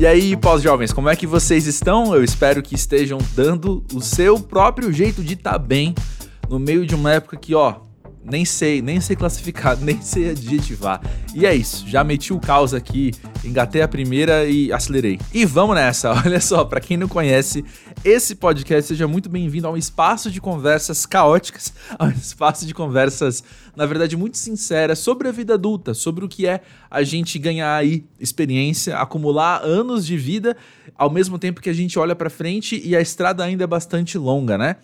E aí, pós-jovens, como é que vocês estão? Eu espero que estejam dando o seu próprio jeito de estar tá bem no meio de uma época que, ó, nem sei, nem sei classificar, nem sei adjetivar. E é isso, já meti o caos aqui, engatei a primeira e acelerei. E vamos nessa, olha só, para quem não conhece, esse podcast seja muito bem-vindo a um espaço de conversas caóticas, a um espaço de conversas, na verdade, muito sinceras sobre a vida adulta, sobre o que é a gente ganhar aí experiência, acumular anos de vida, ao mesmo tempo que a gente olha para frente e a estrada ainda é bastante longa, né?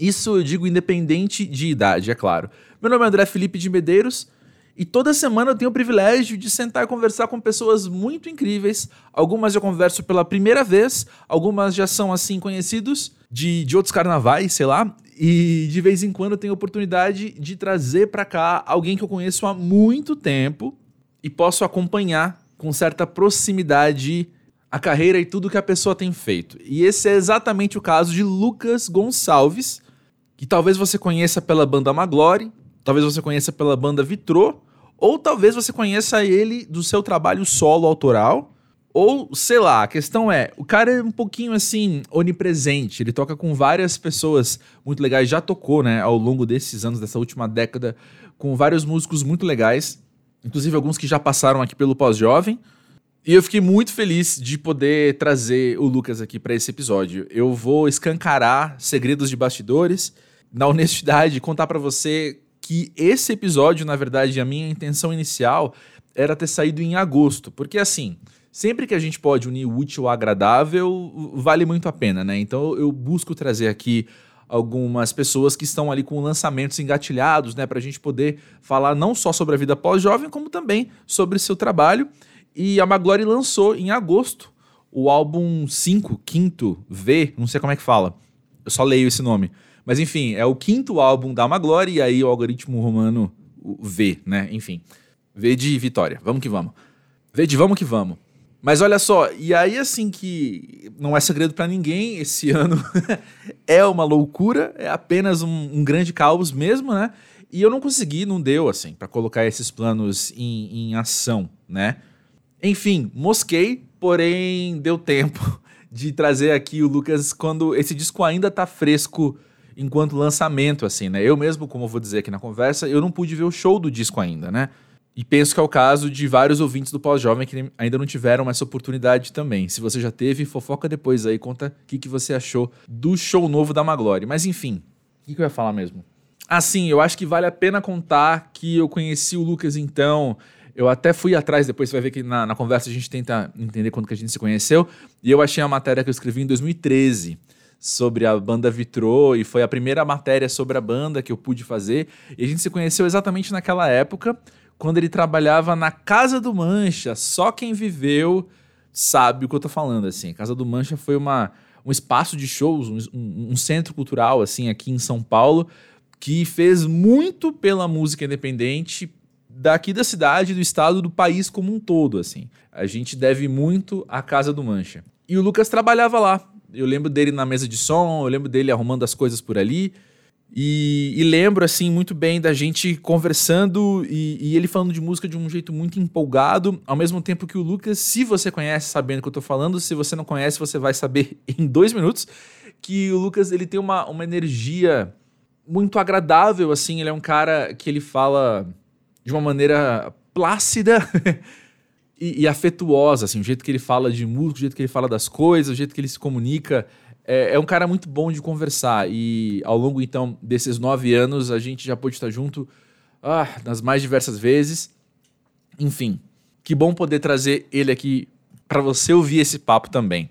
Isso eu digo independente de idade, é claro. Meu nome é André Felipe de Medeiros e toda semana eu tenho o privilégio de sentar e conversar com pessoas muito incríveis. Algumas eu converso pela primeira vez, algumas já são assim conhecidos de, de outros carnavais, sei lá. E de vez em quando eu tenho a oportunidade de trazer para cá alguém que eu conheço há muito tempo e posso acompanhar com certa proximidade a carreira e tudo que a pessoa tem feito. E esse é exatamente o caso de Lucas Gonçalves, que talvez você conheça pela banda Maglore, talvez você conheça pela banda Vitrô, ou talvez você conheça ele do seu trabalho solo autoral, ou sei lá, a questão é, o cara é um pouquinho assim onipresente, ele toca com várias pessoas muito legais, já tocou, né, ao longo desses anos dessa última década com vários músicos muito legais, inclusive alguns que já passaram aqui pelo Pós-Jovem. E eu fiquei muito feliz de poder trazer o Lucas aqui para esse episódio. Eu vou escancarar segredos de bastidores na honestidade, contar para você que esse episódio, na verdade, a minha intenção inicial era ter saído em agosto, porque assim, sempre que a gente pode unir o útil ao agradável, vale muito a pena, né? Então eu busco trazer aqui algumas pessoas que estão ali com lançamentos engatilhados, né, para a gente poder falar não só sobre a vida pós-jovem, como também sobre seu trabalho. E a Maglory lançou em agosto o álbum 5, quinto V, não sei como é que fala, eu só leio esse nome mas enfim, é o quinto álbum da Maglore e aí o algoritmo romano o V, né? Enfim. V de vitória. Vamos que vamos. V de vamos que vamos. Mas olha só, e aí assim que não é segredo para ninguém, esse ano é uma loucura, é apenas um, um, grande caos mesmo, né? E eu não consegui, não deu assim, para colocar esses planos em, em ação, né? Enfim, mosquei, porém deu tempo de trazer aqui o Lucas quando esse disco ainda tá fresco enquanto lançamento, assim, né? Eu mesmo, como eu vou dizer aqui na conversa, eu não pude ver o show do disco ainda, né? E penso que é o caso de vários ouvintes do Pós-Jovem que ainda não tiveram essa oportunidade também. Se você já teve, fofoca depois aí, conta o que, que você achou do show novo da Maglore. Mas enfim, o que, que eu ia falar mesmo? Assim, eu acho que vale a pena contar que eu conheci o Lucas então. Eu até fui atrás, depois você vai ver que na, na conversa a gente tenta entender quando que a gente se conheceu. E eu achei a matéria que eu escrevi em 2013 sobre a banda Vitrô e foi a primeira matéria sobre a banda que eu pude fazer. E a gente se conheceu exatamente naquela época, quando ele trabalhava na Casa do Mancha. Só quem viveu sabe o que eu tô falando, assim. A Casa do Mancha foi uma, um espaço de shows, um, um centro cultural, assim, aqui em São Paulo, que fez muito pela música independente daqui da cidade, do estado, do país como um todo, assim. A gente deve muito à Casa do Mancha. E o Lucas trabalhava lá. Eu lembro dele na mesa de som, eu lembro dele arrumando as coisas por ali. E, e lembro, assim, muito bem da gente conversando e, e, ele falando de música de um jeito muito empolgado, ao mesmo tempo que o Lucas, se você conhece, sabendo o que eu tô falando, se você não conhece, você vai saber em dois minutos, que o Lucas, ele tem uma, uma energia muito agradável, assim, ele é um cara que ele fala de uma maneira plácida e, e, afetuosa, assim, o jeito que ele fala de música, o jeito que ele fala das coisas, o jeito que ele se comunica. É, é, um cara muito bom de conversar. E ao longo, então, desses nove anos, a gente já pôde estar junto ah, nas mais diversas vezes. Enfim, que bom poder trazer ele aqui para você ouvir esse papo também.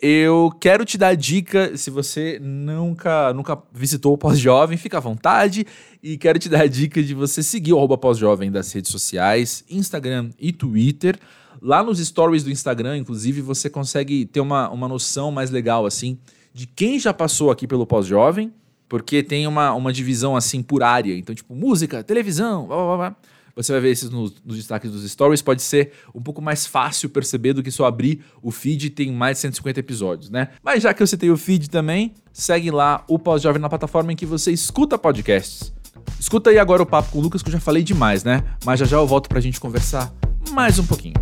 Eu quero te dar dica, se você nunca, nunca visitou o Pós-Jovem, fica à vontade. E quero te dar a dica de você seguir o Pós-Jovem das redes sociais, Instagram e Twitter. Lá nos stories do Instagram, inclusive, você consegue ter uma, uma noção mais legal, assim, de quem já passou aqui pelo Pós-Jovem, porque tem uma, uma divisão, assim, por área. Então, tipo, música, televisão, blá, blá, blá você vai ver esses nos, nos, destaques dos stories, pode ser um pouco mais fácil perceber do que só abrir o feed tem mais de 150 episódios, né? Mas já que eu citei o feed também, segue lá o Pós-Jovem na plataforma em que você escuta podcasts. Escuta aí agora o papo com o Lucas, que eu já falei demais, né? Mas já já eu volto pra gente conversar mais um pouquinho.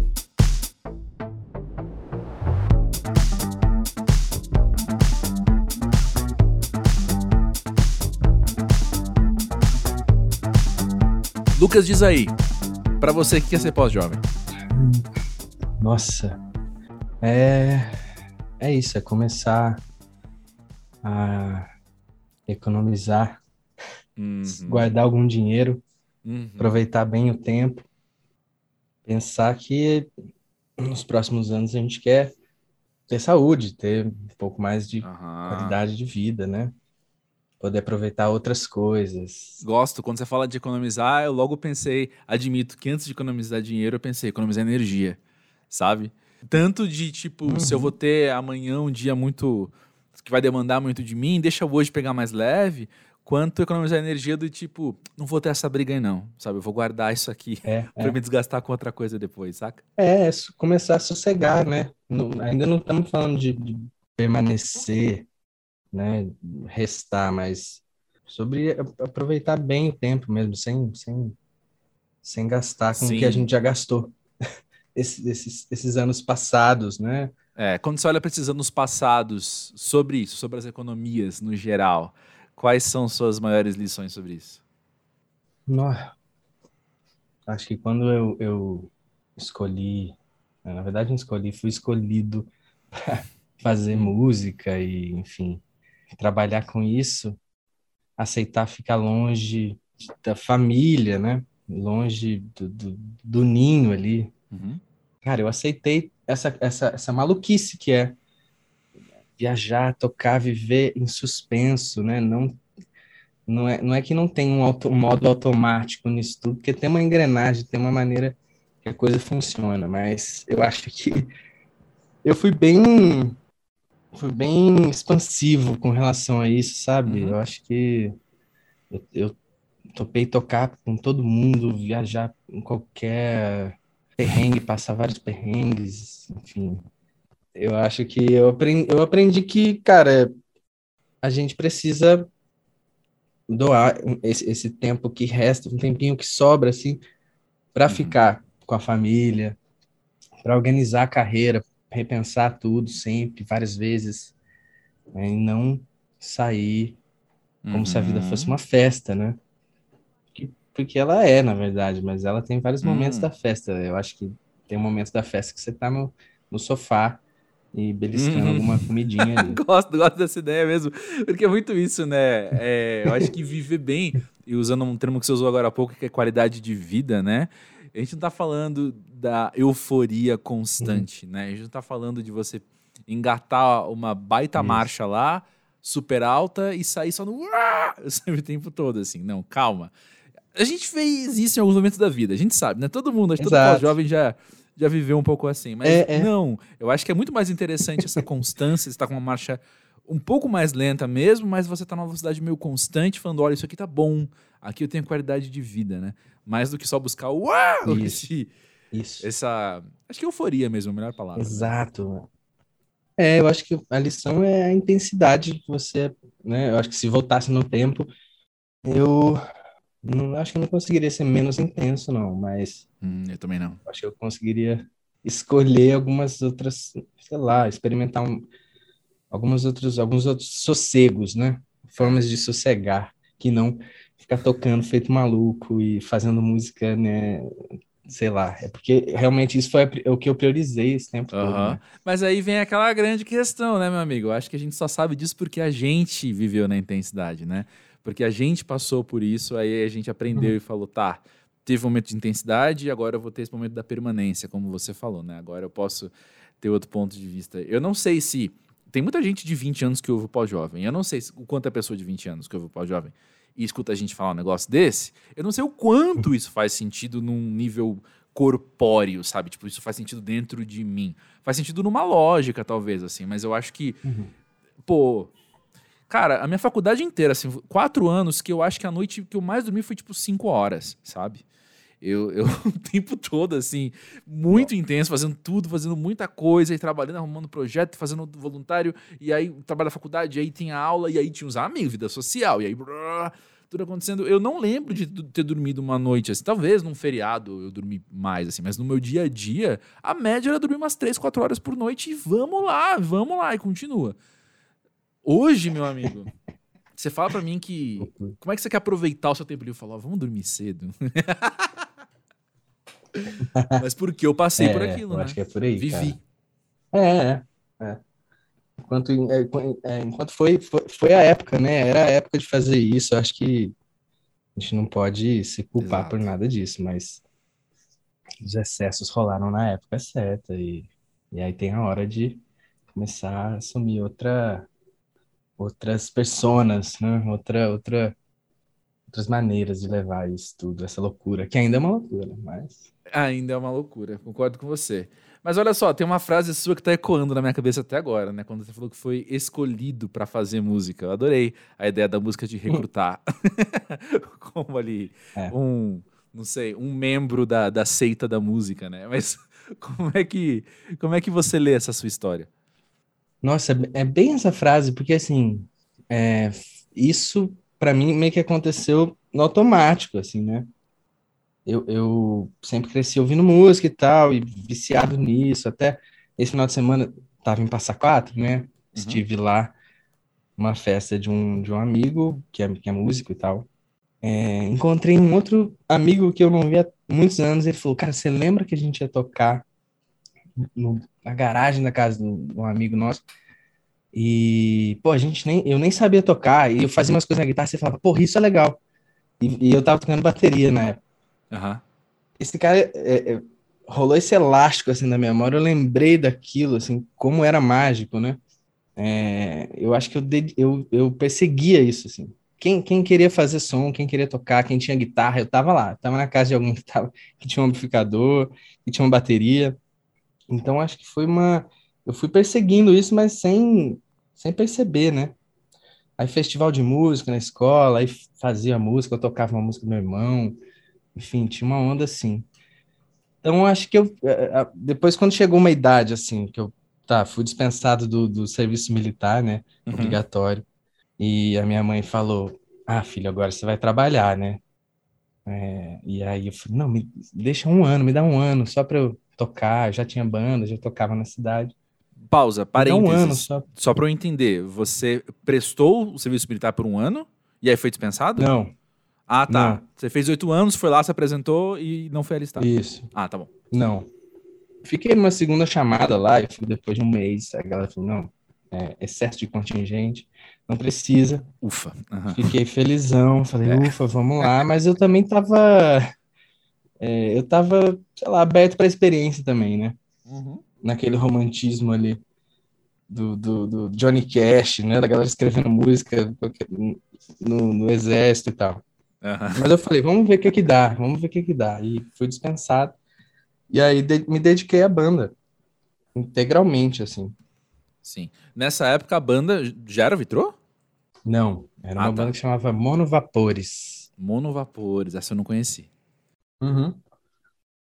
Lucas, diz aí, para você, o que é ser pós-jovem? Nossa, é, é isso, é começar a economizar, uhum. guardar algum dinheiro, uhum. aproveitar bem o tempo, pensar que nos próximos anos a gente quer ter saúde, ter um pouco mais de uhum. qualidade de vida, né? Poder aproveitar outras coisas. Gosto. Quando você fala de economizar, eu logo pensei, admito que antes de economizar dinheiro, eu pensei economizar energia, sabe? Tanto de tipo, uhum. se eu uhum. vou ter amanhã um dia muito. que vai demandar muito de mim, deixa eu hoje pegar mais leve, quanto economizar energia do tipo, não vou ter essa briga aí não, sabe? Eu vou guardar isso aqui é, para é. me desgastar com outra coisa depois, saca? É, começar a sossegar, né? Não, ainda não estamos falando de, de, permanecer, né? Restar, mas sobre aproveitar bem o tempo mesmo, sem, sem, sem gastar com Sim. o que a gente já gastou esses, esses, esses anos passados, né? É, quando você olha para esses anos passados sobre isso, sobre as economias no geral, Quais são suas maiores lições sobre isso? Nossa. Acho que quando eu, eu escolhi, né, na verdade não escolhi, fui escolhido para fazer música e, enfim, trabalhar com isso, aceitar ficar longe da família, né? Longe do, do, do ninho ali. Uhum. Cara, eu aceitei essa, essa, essa maluquice que é viajar, tocar, viver em suspenso, né? Não, não, é, não é que não tem um, auto, um modo automático nisso tudo, porque tem uma engrenagem, tem uma maneira que a coisa funciona, mas eu acho que eu fui bem fui bem expansivo com relação a isso, sabe? Uhum. Eu acho que eu, eu topei tocar com todo mundo, viajar em qualquer perrengue, passar vários perrengues, enfim, eu acho que eu aprendi, eu aprendi que, cara, a gente precisa doar esse, esse tempo que resta, um tempinho que sobra, assim, para uhum. ficar com a família, para organizar a carreira, repensar tudo sempre, várias vezes, né, e não sair como uhum. se a vida fosse uhum. uma festa, né? Porque ela é, na verdade, mas ela tem vários momentos uhum. da festa. Eu acho que tem momentos da festa que você tá no, no sofá e beliscando hum. alguma comidinha ali. gosto, gosto dessa ideia mesmo, porque é muito isso, né? É, eu acho que viver bem, e usando um termo que você usou agora há pouco, que é qualidade de vida, né? A gente não tá falando da euforia constante, uhum. né? A gente não tá falando de você engatar uma baita marcha lá, super alta, e sair só no o tempo todo, assim. Não, calma. A gente fez isso em alguns momentos da vida, a gente sabe, né? Todo mundo, acho que todo jovem já já viveu um pouco assim. Mas é, é. não, eu acho que é muito mais interessante essa constância, você está com uma marcha um pouco mais lenta mesmo, mas você está numa velocidade meio constante, falando, olha, isso aqui tá bom, aqui eu tenho qualidade de vida, né? Mais do que só buscar o. Esse, isso. Essa. Acho que euforia mesmo, a melhor palavra. Exato. É, eu acho que a lição é a intensidade que você, né? Eu acho que se voltasse no tempo, eu não, acho que não conseguiria ser menos intenso, não, mas. Hum, eu também não. Acho que eu conseguiria escolher algumas outras, sei lá, experimentar um, alguns outros, alguns outros sossegos, né? Formas de sossegar, que não ficar tocando feito maluco e fazendo música, né? Sei lá, é porque realmente isso foi o que eu priorizei esse tempo uhum. todo. Né? Mas aí vem aquela grande questão, né, meu amigo? Eu acho que a gente só sabe disso porque a gente viveu na intensidade, né? Porque a gente passou por isso, aí a gente aprendeu uhum. e falou, tá, teve um momento de intensidade e agora eu vou ter esse momento da permanência, como você falou, né? Agora eu posso ter outro ponto de vista. Eu não sei se. Tem muita gente de 20 anos que ouve o pós-jovem. Eu não sei o quanto é pessoa de 20 anos que ouve o pós-jovem e escuta a gente falar um negócio desse. Eu não sei o quanto isso faz sentido num nível corpóreo, sabe? Tipo, isso faz sentido dentro de mim. Faz sentido numa lógica, talvez, assim, mas eu acho que, uhum. pô, Cara, a minha faculdade inteira, assim, quatro anos que eu acho que a noite que eu mais dormi foi tipo cinco horas, sabe? Eu, eu o tempo todo, assim, muito intenso, fazendo tudo, fazendo muita coisa, e trabalhando, arrumando projeto, fazendo voluntário, e aí trabalho na faculdade, e aí tinha aula, e aí tinha os amigos, vida social, e aí brrr, tudo acontecendo. Eu não lembro de ter dormido uma noite assim. Talvez num feriado eu dormi mais, assim, mas no meu dia a dia, a média era dormir umas três, quatro horas por noite, e vamos lá, vamos lá, e continua. Hoje, meu amigo, Você fala pra mim que. Como é que você quer aproveitar o seu tempo livre? Falar, vamos dormir cedo. Mas porque eu passei É, por aquilo, eu né? acho que é por aí, Vivi. É, é, é. Enquanto, é, é, enquanto foi, foi, foi a época, né? Era a época de fazer isso. Acho que a gente não pode se culpar Exato. por nada disso, mas os excessos rolaram na época certa e, e aí tem a hora de começar a assumir outra, outras personas, né? Outra, outra, outras maneiras de levar isso tudo, essa loucura, que ainda é uma loucura, mas Ainda é uma loucura, concordo com você. Mas olha só, tem uma frase sua que tá ecoando na minha cabeça até agora, né? Quando você falou que foi escolhido pra fazer música. Eu adorei a ideia da música de recrutar. Como ali, É. um, não sei, um membro da, da seita da música, né? Mas como é que, como é que você lê essa sua história? Nossa, é bem essa frase, porque assim, é, isso pra mim meio que aconteceu no automático, assim, né? Eu, eu sempre cresci ouvindo música e tal, e viciado nisso. Até esse final de semana tava em Passa Quatro, né? Estive lá numa festa de um, de um amigo que é, que é músico e tal. É, encontrei um outro amigo que eu não via há muitos anos. Ele falou: Cara, você lembra que a gente ia tocar no- na garagem da casa de um amigo nosso? E, pô, a gente nem, eu nem sabia tocar, e eu fazia umas coisas na guitarra, você falava, porra, isso é legal. E, e eu tava tocando bateria na época. Aham. Esse cara, é, é, rolou esse elástico, assim, na memória, eu lembrei daquilo, assim, como era mágico, né? É, eu acho que eu, ded- eu, eu perseguia isso, assim. Quem, quem queria fazer som, quem queria tocar, quem tinha guitarra, eu tava lá. Tava na casa de alguém que, tava, que tinha um amplificador, que tinha uma bateria. Então, acho que foi uma... Eu fui perseguindo isso, mas sem, sem perceber, né? Aí festival de música na escola, aí fazia música, eu tocava uma música do meu irmão, enfim, tinha uma onda assim. Então, acho que eu, eh, eh, depois quando chegou uma idade assim, que eu, tá, fui dispensado do, do serviço militar, né, Uhum. obrigatório, e a minha mãe falou, ah, filho, agora você vai trabalhar, né? É, e aí eu falei, não, me deixa um ano, me dá um ano, só para eu tocar, eu já tinha banda, já tocava na cidade, Pausa, dá um ano parênteses. só. Só pra eu entender, você prestou o serviço militar por um ano e aí foi dispensado? Não, Ah, tá. Não. Você fez oito anos, foi lá, se apresentou e não foi alistado. isso. Ah, tá bom. Não. Fiquei numa segunda chamada lá, e fui depois de um mês. A galera falou: não, é excesso de contingente, não precisa. Ufa. Aham. Fiquei felizão, falei: É. ufa, vamos lá. Mas eu também tava. é, eu tava, sei lá, aberto para experiência também, né? Naquele romantismo ali do, do, do Johnny Cash, né? Da galera escrevendo música no, no exército e tal. Aham. Mas eu falei, vamos ver o que que dá, vamos ver o que que dá. E fui dispensado. E aí de- me dediquei à banda, integralmente, assim. Sim. Nessa época a banda já era Vitrô? Não, era Ah, uma tá. banda que chamava Monovapores. Monovapores, essa eu não conheci. Uhum.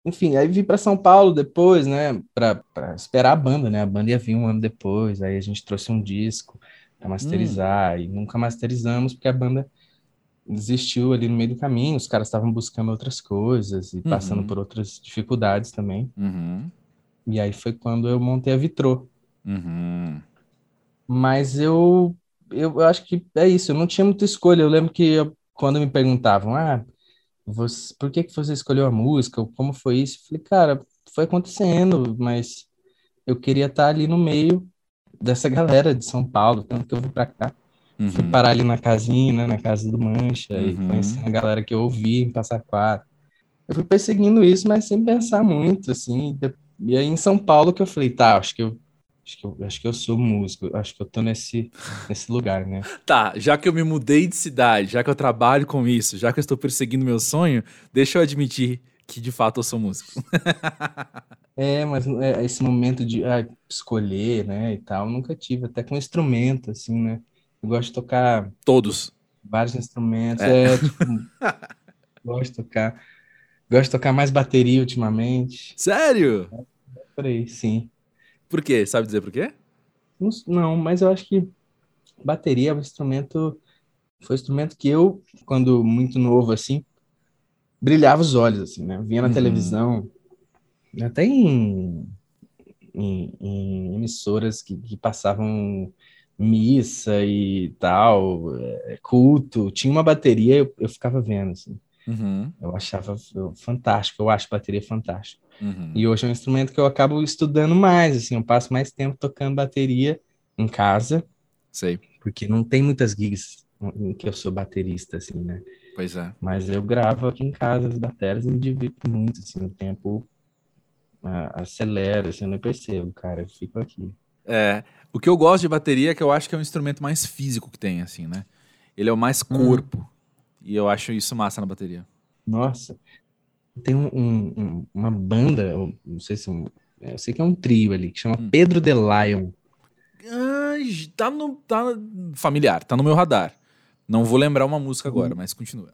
Enfim, aí vim para São Paulo depois, né, para esperar a banda, né? A banda ia vir um ano depois, aí a gente trouxe um disco para masterizar e nunca masterizamos porque a banda desistiu ali no meio do caminho, os caras estavam buscando outras coisas e passando Uhum. por outras dificuldades também. Uhum. E aí foi quando eu montei a Vitrô. Uhum. Mas eu, eu, eu acho que é isso, eu não tinha muita escolha. Eu lembro que eu- quando me perguntavam, ah, você, por que que você escolheu a música? Como foi isso? Eu falei, cara, foi acontecendo, mas eu queria estar ali no meio dessa galera de São Paulo, tanto que eu vim pra cá. Fui Uhum. parar ali na casinha, né, na casa do Mancha, e Uhum. conheci a galera que eu ouvi em Passa Quatro. Eu fui perseguindo isso, mas sem pensar muito, assim. E aí em São Paulo que eu falei, tá, acho que eu, acho que eu, acho que eu sou músico, acho que eu tô nesse, nesse lugar, né? Tá, já que eu me mudei de cidade, já que eu trabalho com isso, já que eu estou perseguindo meu sonho, deixa eu admitir que de fato eu sou músico. É, mas é, esse momento de ah, escolher, né, e tal, nunca tive, até com instrumento, assim, né? Eu gosto de tocar Todos. vários instrumentos, é, tipo, gosto de tocar, gosto de tocar mais bateria ultimamente, Sério? por aí, sim. Por quê? Sabe dizer por quê? Não, mas eu acho que bateria é um instrumento, foi um instrumento que eu, quando muito novo, assim, brilhava os olhos, assim, né? Vinha na Uhum. televisão, até em, em, em emissoras que, que passavam missa e tal, é, culto, tinha uma bateria, eu, eu ficava vendo, assim. Uhum, Eu achava fantástico, eu acho bateria fantástico. Uhum. E hoje é um instrumento que eu acabo estudando mais, assim, eu passo mais tempo tocando bateria em casa, Sei. porque não tem muitas gigs em que eu sou baterista, assim, né? Pois é. Mas eu gravo aqui em casa as baterias e me divirto muito, assim, o tempo ah, acelera, assim, eu não percebo, cara, eu fico aqui. É, o que eu gosto de bateria é que eu acho que é o instrumento mais físico que tem, assim, né? Ele é o mais Uhum. corpo. E eu acho isso massa na bateria. Nossa, tem um, um- um- uma banda, não sei se é um, eu sei que é um trio ali, que chama Hum. Pedro the Lion. Ah, tá no. Tá familiar, tá no meu radar. Não vou lembrar uma música Uhum. agora, mas continua.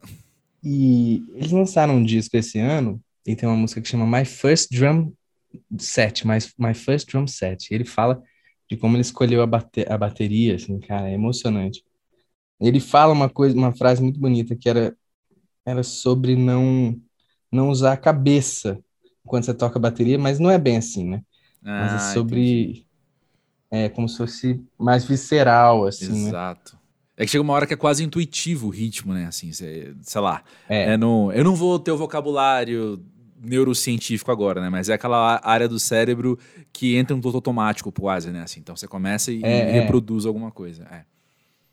E eles lançaram um disco esse ano e tem uma música que chama My First Drum Set, My, My First Drum Set. E ele fala de como ele escolheu a, bate, a bateria, assim, cara, é emocionante. Ele fala uma coisa, uma frase muito bonita que era, era sobre não, não usar a cabeça quando você toca bateria, mas não é bem assim, né? Mas Ah, é sobre, é como se fosse mais visceral, assim, entendi. né? Exato. É que chega uma hora que é quase intuitivo o ritmo, né? Assim, sei lá. É, É no, eu não vou ter o vocabulário neurocientífico agora, né? Mas é aquela área do cérebro que entra no piloto automático quase, né? Assim, então você começa e, É, e é. reproduz alguma coisa. É.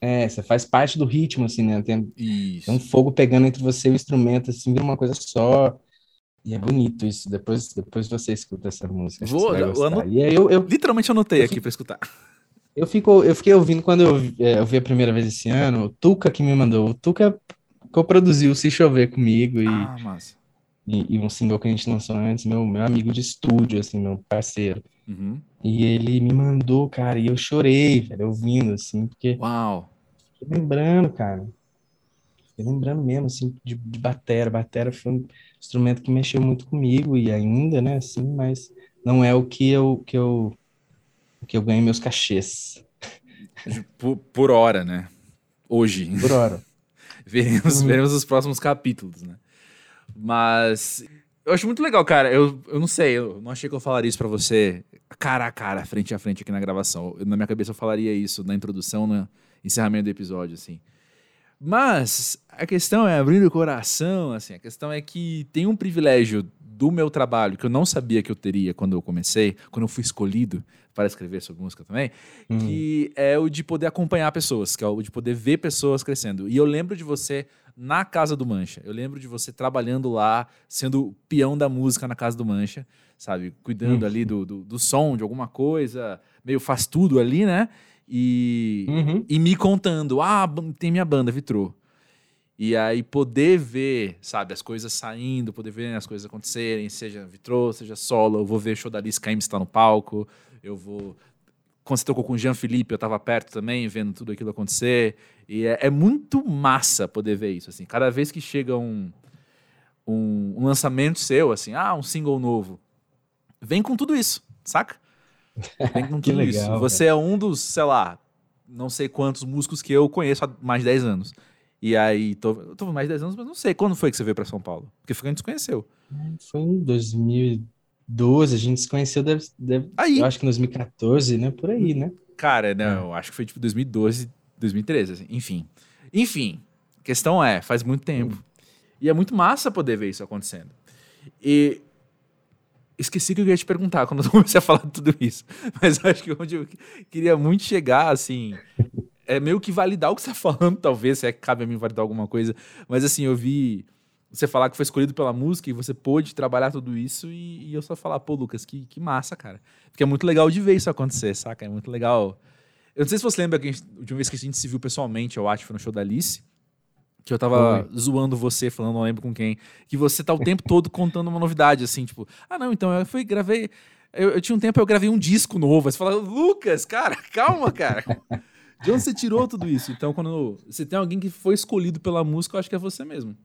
é, você faz parte do ritmo, assim, né? Tem. Tem um fogo pegando entre você e o instrumento, assim, vira uma coisa só. E é bonito isso. Depois, depois você escuta essa música. Vou, eu gostar. ano- aí eu, eu, Literalmente anotei Eu aqui pra escutar. eu, fico, eu fiquei ouvindo quando eu, é, eu vi a primeira vez esse ano, o Tuca que me mandou. O Tuca co-produziu Se Chover comigo e, Ah, e, e um single que a gente lançou antes, meu, meu amigo de estúdio, assim, meu parceiro. Uhum. E ele me mandou, cara, e eu chorei, velho, ouvindo, assim, porque Uau. Fiquei lembrando, cara. Fiquei lembrando mesmo, assim, de, de batera. Batera foi um instrumento que mexeu muito comigo e ainda, né, assim, mas não é o que eu, que eu, que eu ganho meus cachês Por, por hora, né? Hoje. por hora. Veremos, Uhum. veremos os próximos capítulos, né? Mas eu acho muito legal, cara. Eu, eu não sei, eu não achei que eu falaria isso pra você cara a cara, frente a frente aqui na gravação. Eu- na minha cabeça eu falaria isso na introdução, no encerramento do episódio, assim. Mas a questão é abrindo o coração, assim, a questão é que tem um privilégio do meu trabalho que eu não sabia que eu teria quando eu comecei, quando eu fui escolhido para escrever sobre música também, Hum. que é o de poder acompanhar pessoas, que é o de poder ver pessoas crescendo. E eu lembro de você na Casa do Mancha. Eu lembro de você trabalhando lá, sendo o peão da música na Casa do Mancha, sabe? Cuidando Hum. ali do, do, do som, de alguma coisa, meio faz tudo ali, né? E, Uhum. e me contando, ah, tem minha banda, Vitrô. E aí poder ver, sabe, as coisas saindo, poder ver as coisas acontecerem, seja Vitrô, seja solo, eu vou ver show da Alice Caymmi está no palco, eu vou... Quando você tocou com o Jean Felipe, eu estava perto também, vendo tudo aquilo acontecer. E é, é muito massa poder ver isso, assim. Cada vez que chega um, um, um lançamento seu, assim, ah, um single novo, vem com tudo isso, saca? Vem com Que tudo isso. legal, Você é um dos, sei lá, não sei quantos músicos que eu conheço há mais de 10 anos. E aí, tô, eu tô mais de 10 anos, mas não sei. Quando foi que você veio pra São Paulo? Porque foi quando a gente se conheceu. Foi em 2012, a gente se conheceu, deve, deve, Aí. eu acho que em 2014, né? Por aí, né? Cara, não, eu acho que foi tipo 2012, 2013, assim. Enfim. Enfim, a questão é, faz muito tempo. E é muito massa poder ver isso acontecendo. E esqueci que eu ia te perguntar quando eu comecei a falar tudo isso. Mas acho que onde eu queria muito chegar, assim, é meio que validar o que você tá falando, talvez, se é que cabe a mim validar alguma coisa. Mas assim, eu vi você falar que foi escolhido pela música e você pôde trabalhar tudo isso e, e eu só falar, pô, Lucas, que, que massa, cara. Porque é muito legal de ver isso acontecer, saca? É muito legal. Eu não sei se você lembra que gente, de uma vez que a gente se viu pessoalmente, eu acho, foi no show da Alice, que eu tava zoando você, falando, não lembro com quem, que você tá o tempo todo contando uma novidade, assim, tipo, ah, não, então eu fui, gravei. Eu, eu tinha um tempo, eu gravei um disco novo. Aí você fala, Lucas, cara, calma, cara. De onde você tirou tudo isso? Então, quando você tem alguém que foi escolhido pela música, eu acho que é você mesmo.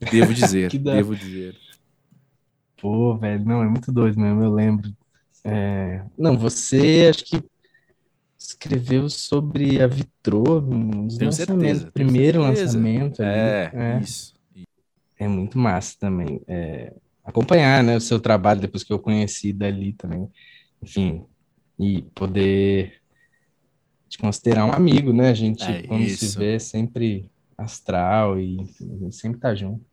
Devo dizer, Que da- devo dizer. Pô, velho, não, é muito doido mesmo, eu lembro. É, Não, você acho que escreveu sobre a Vitrô nos Tenho lançamentos, certeza, tenho primeiro certeza. lançamento É, é. isso. É muito massa também. é, acompanhar, né, o seu trabalho depois que eu conheci dali também. Enfim, e poder te considerar um amigo, né? A gente, É quando isso. se vê, é sempre astral e enfim, a gente sempre tá junto.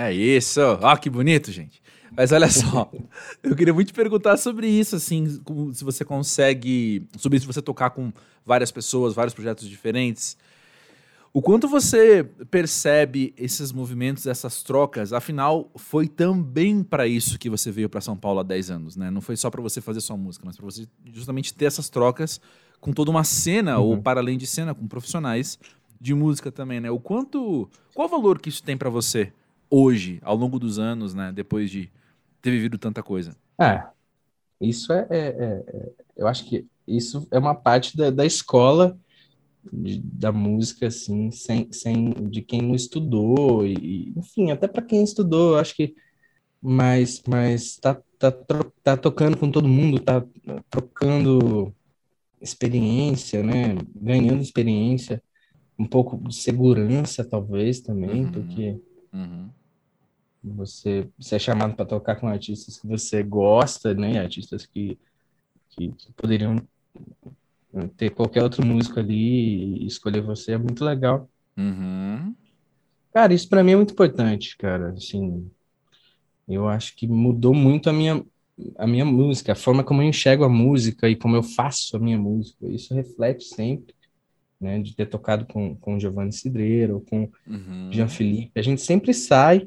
É isso. Ó, que bonito, gente. Mas olha só, eu queria muito te perguntar sobre isso, assim, se você consegue, sobre isso, você tocar com várias pessoas, vários projetos diferentes. O quanto você percebe esses movimentos, essas trocas? Afinal, foi também para isso que você veio para São Paulo há 10 anos, né? Não foi só para você fazer sua música, mas para você justamente ter essas trocas com toda uma cena ou Uhum. para além de cena com profissionais de música também, né? O quanto, qual o valor que isso tem para você hoje, ao longo dos anos, né? Depois de ter vivido tanta coisa. Ah, isso é, é- é- é- eu acho que isso é uma parte da, da escola de- da música, assim, sem, sem de quem não estudou e, enfim, até para quem estudou, eu acho que mas mas tá, tá, tá tocando com todo mundo, tá trocando experiência, né? Ganhando experiência, um pouco de segurança, talvez também, Uhum. porque Uhum. Você, você é chamado para tocar com artistas que você gosta, né? Artistas que, que, que poderiam ter qualquer outro músico ali e escolher você é muito legal. Uhum. Cara, isso para mim é muito importante, cara. Assim, eu acho que mudou muito a minha a minha música, a forma como eu enxergo a música e como eu faço a minha música. Isso reflete sempre, né? De ter tocado com com Giovanni Cidreira ou com Uhum. Jean Felipe, a gente sempre sai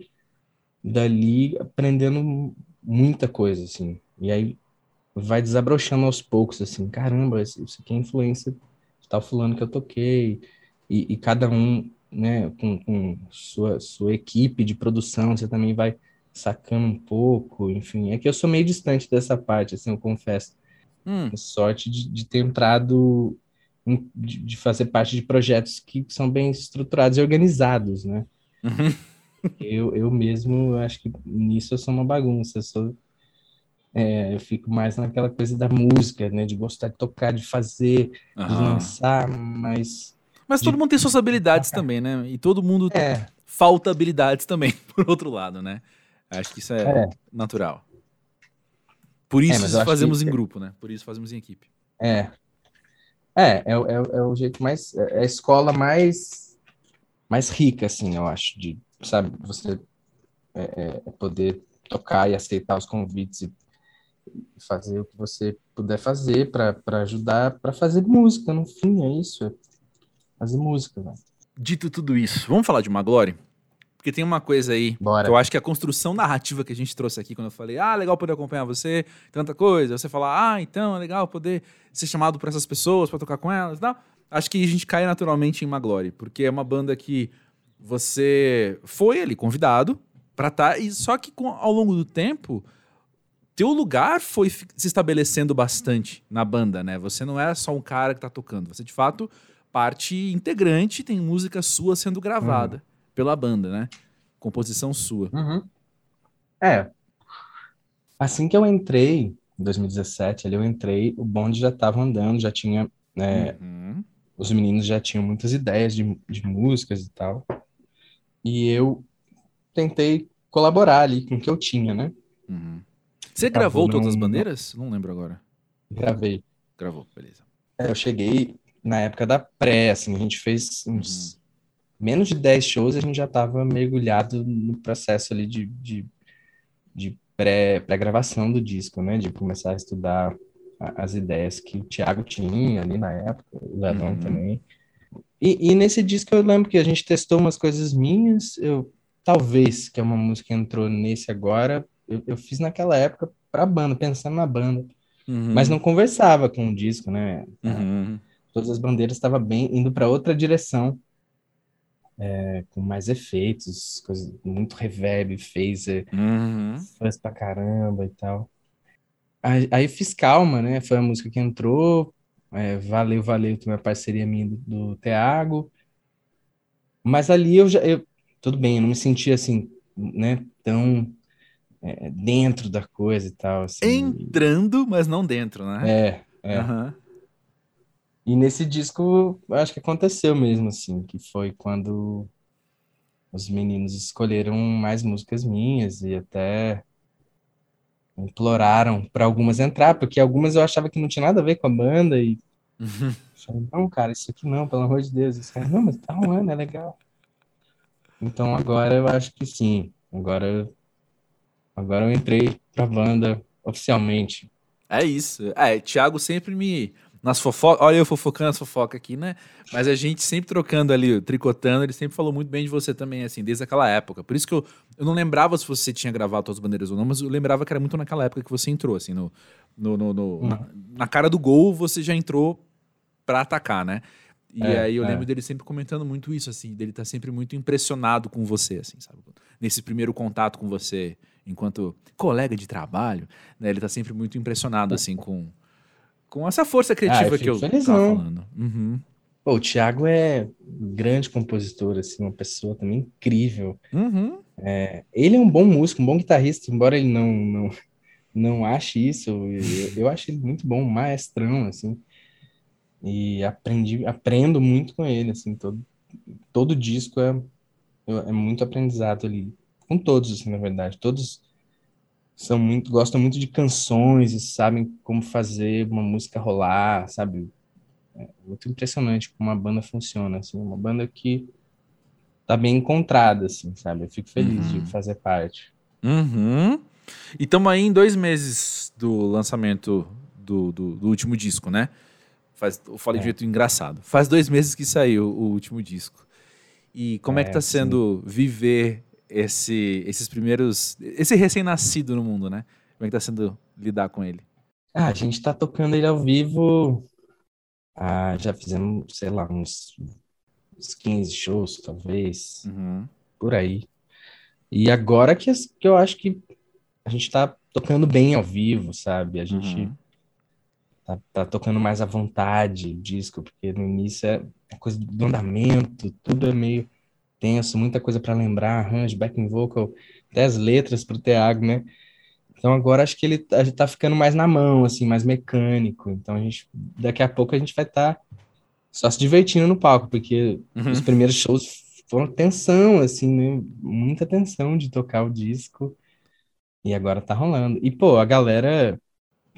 dali aprendendo muita coisa, assim. E aí vai desabrochando aos poucos, assim, caramba, isso aqui é influência de tal fulano que eu toquei. E, e cada um, né, com, com sua, sua equipe de produção, você também vai sacando um pouco, enfim. É que eu sou meio distante dessa parte, assim, eu confesso. Hum. Sorte de, de ter entrado, em- de, de fazer parte de projetos que são bem estruturados e organizados, né? Uhum. Eu, eu mesmo, eu acho que nisso eu sou uma bagunça. Eu sou, é, eu fico mais naquela coisa da música, né? De gostar de tocar, de fazer, de Aham. lançar, mas Mas todo de- mundo tem suas habilidades também, né? E todo mundo é, falta habilidades também, por outro lado, né? Acho que isso é, É. natural. Por isso eu acho fazemos que- em grupo, né? Por isso fazemos em equipe. é. É, é, o- é, é o jeito mais, é a escola mais, mais rica, assim, eu acho, de, sabe, você é, é, é poder tocar e aceitar os convites e fazer o que você puder fazer para para ajudar, para fazer música, no fim, é isso, é fazer música, né? Dito tudo isso, vamos falar de Maglore? Porque tem uma coisa aí Bora. que eu acho que a construção narrativa que a gente trouxe aqui, quando eu falei, ah, legal poder acompanhar você, tanta coisa, você falar, ah, então é legal poder ser chamado por essas pessoas para tocar com elas e tal. Acho que a gente cai naturalmente em Maglore, porque é uma banda que você foi ali convidado pra estar, e só que com- ao longo do tempo, teu lugar foi se estabelecendo bastante na banda, né? Você não é só um cara que tá tocando, você de fato parte integrante, tem música sua sendo gravada pela banda, né? Composição sua. Uhum. É. Assim que eu entrei, em 2017, ali eu entrei, o bonde já estava andando, já tinha, né, Uhum. os meninos já tinham muitas ideias de, de músicas e tal. E eu tentei colaborar ali com o que eu tinha, né? Uhum. Você Acabou gravou todas as bandeiras? Não lembro agora. Gravei. Gravou, beleza. É, eu cheguei na época da pré, assim, a gente fez uns menos de 10 shows, a gente já estava mergulhado no processo ali de, de, de pré, pré-gravação do disco, né? De começar a estudar a- as ideias que o Thiago tinha ali na época, o Leão Uhum. também. E, e nesse disco eu lembro que a gente testou umas coisas minhas, eu talvez, que é uma música que entrou nesse agora, eu, eu fiz naquela época pra banda, pensando na banda, Uhum. mas não conversava com o disco, né? Uhum. todas as bandeiras estavam bem indo para outra direção, é, com mais efeitos, coisas muito reverb, phaser, Uhum. fãs pra caramba e tal. Aí, aí fiz calma, né? Foi a música que entrou. É, valeu, valeu, tem uma parceria minha do, do Thiago. Mas ali eu já, eu, tudo bem, eu não me sentia assim, né? Tão é, dentro da coisa e tal, assim. Entrando, mas não dentro, né? É, é. Aham. E nesse disco, acho que aconteceu mesmo, assim, que foi quando os meninos escolheram mais músicas minhas e até imploraram para algumas entrar, porque algumas eu achava que não tinha nada a ver com a banda e falei, não, cara, isso aqui não, pelo amor de Deus. Não, mas tá rolando, é legal. Então agora eu acho que sim. Agora, agora eu entrei pra banda oficialmente. É isso. É, Thiago sempre me. Nas fofocas. Olha eu fofocando as fofocas aqui, né? Mas a gente sempre trocando ali, tricotando, ele sempre falou muito bem de você também, assim, desde aquela época. Por isso que eu, eu não lembrava se você tinha gravado Todas as Bandeiras ou não, mas eu lembrava que era muito naquela época que você entrou, assim, no, no, no, no uhum. na, na, cara do gol você já entrou pra atacar, né? E é, aí eu é. lembro dele sempre comentando muito isso, assim, dele tá sempre muito impressionado com você, assim, sabe? Nesse primeiro contato com você, enquanto colega de trabalho, né? Ele tá sempre muito impressionado, assim, com, com essa força criativa ah, que eu felizão. falando. Uhum. Pô, o Thiago é um grande compositor, assim, uma pessoa também incrível. Uhum. É, ele é um bom músico, um bom guitarrista, embora ele não, não, não ache isso, eu, eu acho ele muito bom, maestrão, assim. E aprendi, aprendo muito com ele, assim, todo, todo disco é, é muito aprendizado ali. Com todos, assim, na verdade. Todos são muito, gostam muito de canções e sabem como fazer uma música rolar, sabe? É muito impressionante como a banda funciona, assim, uma banda que tá bem encontrada, assim, sabe? Eu fico feliz uhum. de fazer parte. Uhum. E estamos aí em dois meses do lançamento do, do, do último disco, né? Faz, eu falei é. de jeito engraçado. Faz dois meses que saiu o último disco. E como é, é que tá sendo sim. viver esse, esses primeiros. Esse recém-nascido no mundo, né? Como é que tá sendo lidar com ele? Ah, a gente tá tocando ele ao vivo. Ah, já fizemos, sei lá, uns, uns 15 shows, talvez. Uhum. Por aí. E agora que, que eu acho que a gente tá tocando bem ao vivo, sabe? A gente. Uhum tá, tá tocando mais à vontade o disco, porque no início é, é coisa do andamento, tudo é meio tenso, muita coisa para lembrar, arranjo, backing vocal, até as letras pro Thiago, né? Então agora acho que ele gente tá ficando mais na mão, assim, mais mecânico. Então a gente daqui a pouco a gente vai estar tá só se divertindo no palco, porque uhum. os primeiros shows foram tensão, assim, né? Muita tensão de tocar o disco. E agora tá rolando. E pô, a galera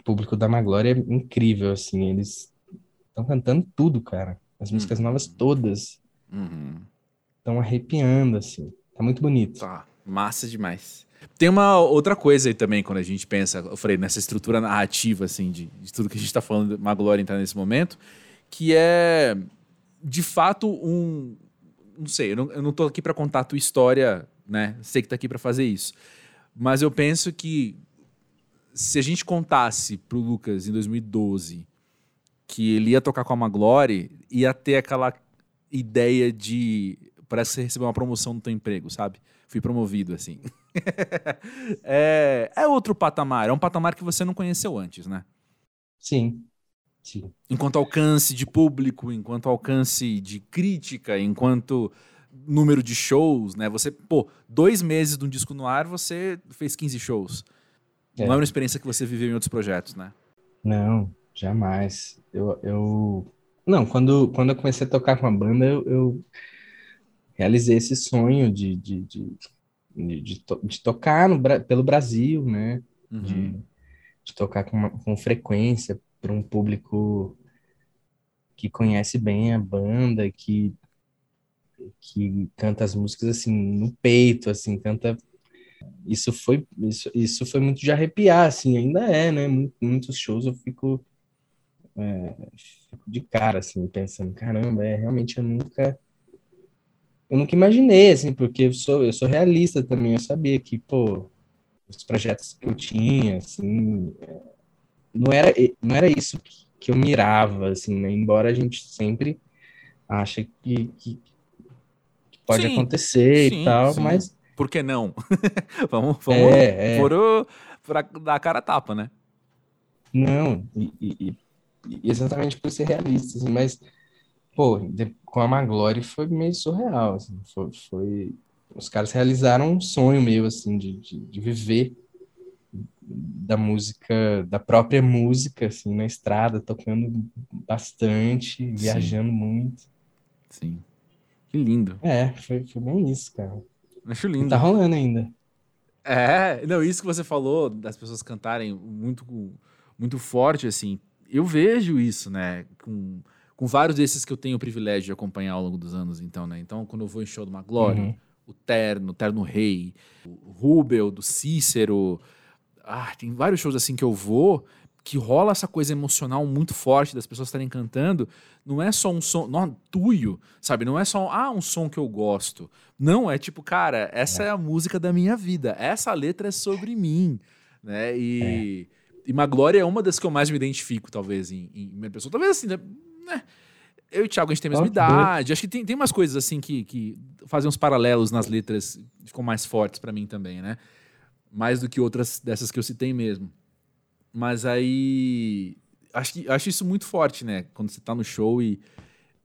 público da Maglória é incrível, assim, eles estão cantando tudo, cara. As músicas uhum. novas todas. Estão arrepiando, assim. Tá muito bonito. Tá, massa demais. Tem uma outra coisa aí também, quando a gente pensa, eu falei, nessa estrutura narrativa, assim, de, de tudo que a gente tá falando, Maglória entrar nesse momento, que é, de fato, um... Não sei, eu não, eu não tô aqui para contar a tua história, né? Sei que tá aqui para fazer isso. Mas eu penso que se a gente contasse pro Lucas em 2012 que ele ia tocar com a Maglore, ia ter aquela ideia de. Parece que você recebeu uma promoção no teu emprego, sabe? Fui promovido, assim. é, é outro patamar, é um patamar que você não conheceu antes, né? Sim. Sim. Enquanto alcance de público, enquanto alcance de crítica, enquanto número de shows, né? Você, pô, dois meses de um disco no ar, você fez 15 shows. É. Não é uma experiência que você viveu em outros projetos, né? Não, jamais. Eu, eu... Não, quando, quando eu comecei a tocar com a banda, eu, eu realizei esse sonho de, de, de, de, de, to de tocar no, pelo Brasil, né? Uhum. De, de tocar com, uma, com frequência para um público que conhece bem a banda, que, que canta as músicas assim no peito, assim, canta isso foi isso, isso foi muito de arrepiar, assim, ainda é, né? Muitos shows eu fico, é, fico de cara, assim, pensando, caramba, é realmente eu nunca eu nunca imaginei, assim, porque eu sou, eu sou realista também, eu sabia que, pô, os projetos que eu tinha, assim, é, não era, não era isso que, que eu mirava, assim, né? Embora a gente sempre acha que, que, que pode sim, acontecer sim, e tal, sim. mas por que não? vamos vamos é, é. Por, o, por a, dar a cara a tapa, né? Não, e, e, e exatamente por ser realista, assim, mas, pô, com a Maglore foi meio surreal, assim, foi, foi, os caras realizaram um sonho meu, assim, de, de, de viver da música, da própria música, assim, na estrada, tocando bastante, Sim. viajando muito. Sim. Que lindo. É, foi, foi bem isso, cara. Acho lindo. Tá rolando ainda. É, não, isso que você falou das pessoas cantarem muito, muito forte, assim, eu vejo isso, né, com, com vários desses que eu tenho o privilégio de acompanhar ao longo dos anos, então, né? Então, quando eu vou em show do Maglore, uhum. o Terno, o Terno Rei, o Rubel, do Cícero, ah, tem vários shows assim que eu vou que rola essa coisa emocional muito forte das pessoas estarem cantando, não é só um som, não, tuyo, sabe? Não é só ah, um som que eu gosto. Não, é tipo, cara, essa é, é a música da minha vida. Essa letra é sobre mim, né? E, é. e Maglória é uma das que eu mais me identifico, talvez, em, em minha pessoa. Talvez assim, né? Né? Eu e o Thiago, a gente tem a mesma idade. Acho que tem, tem umas coisas assim que, que fazem uns paralelos nas letras, ficam mais fortes para mim também, né? Mais do que outras dessas que eu citei mesmo. Mas aí. Acho, que, acho isso muito forte, né? Quando você tá no show e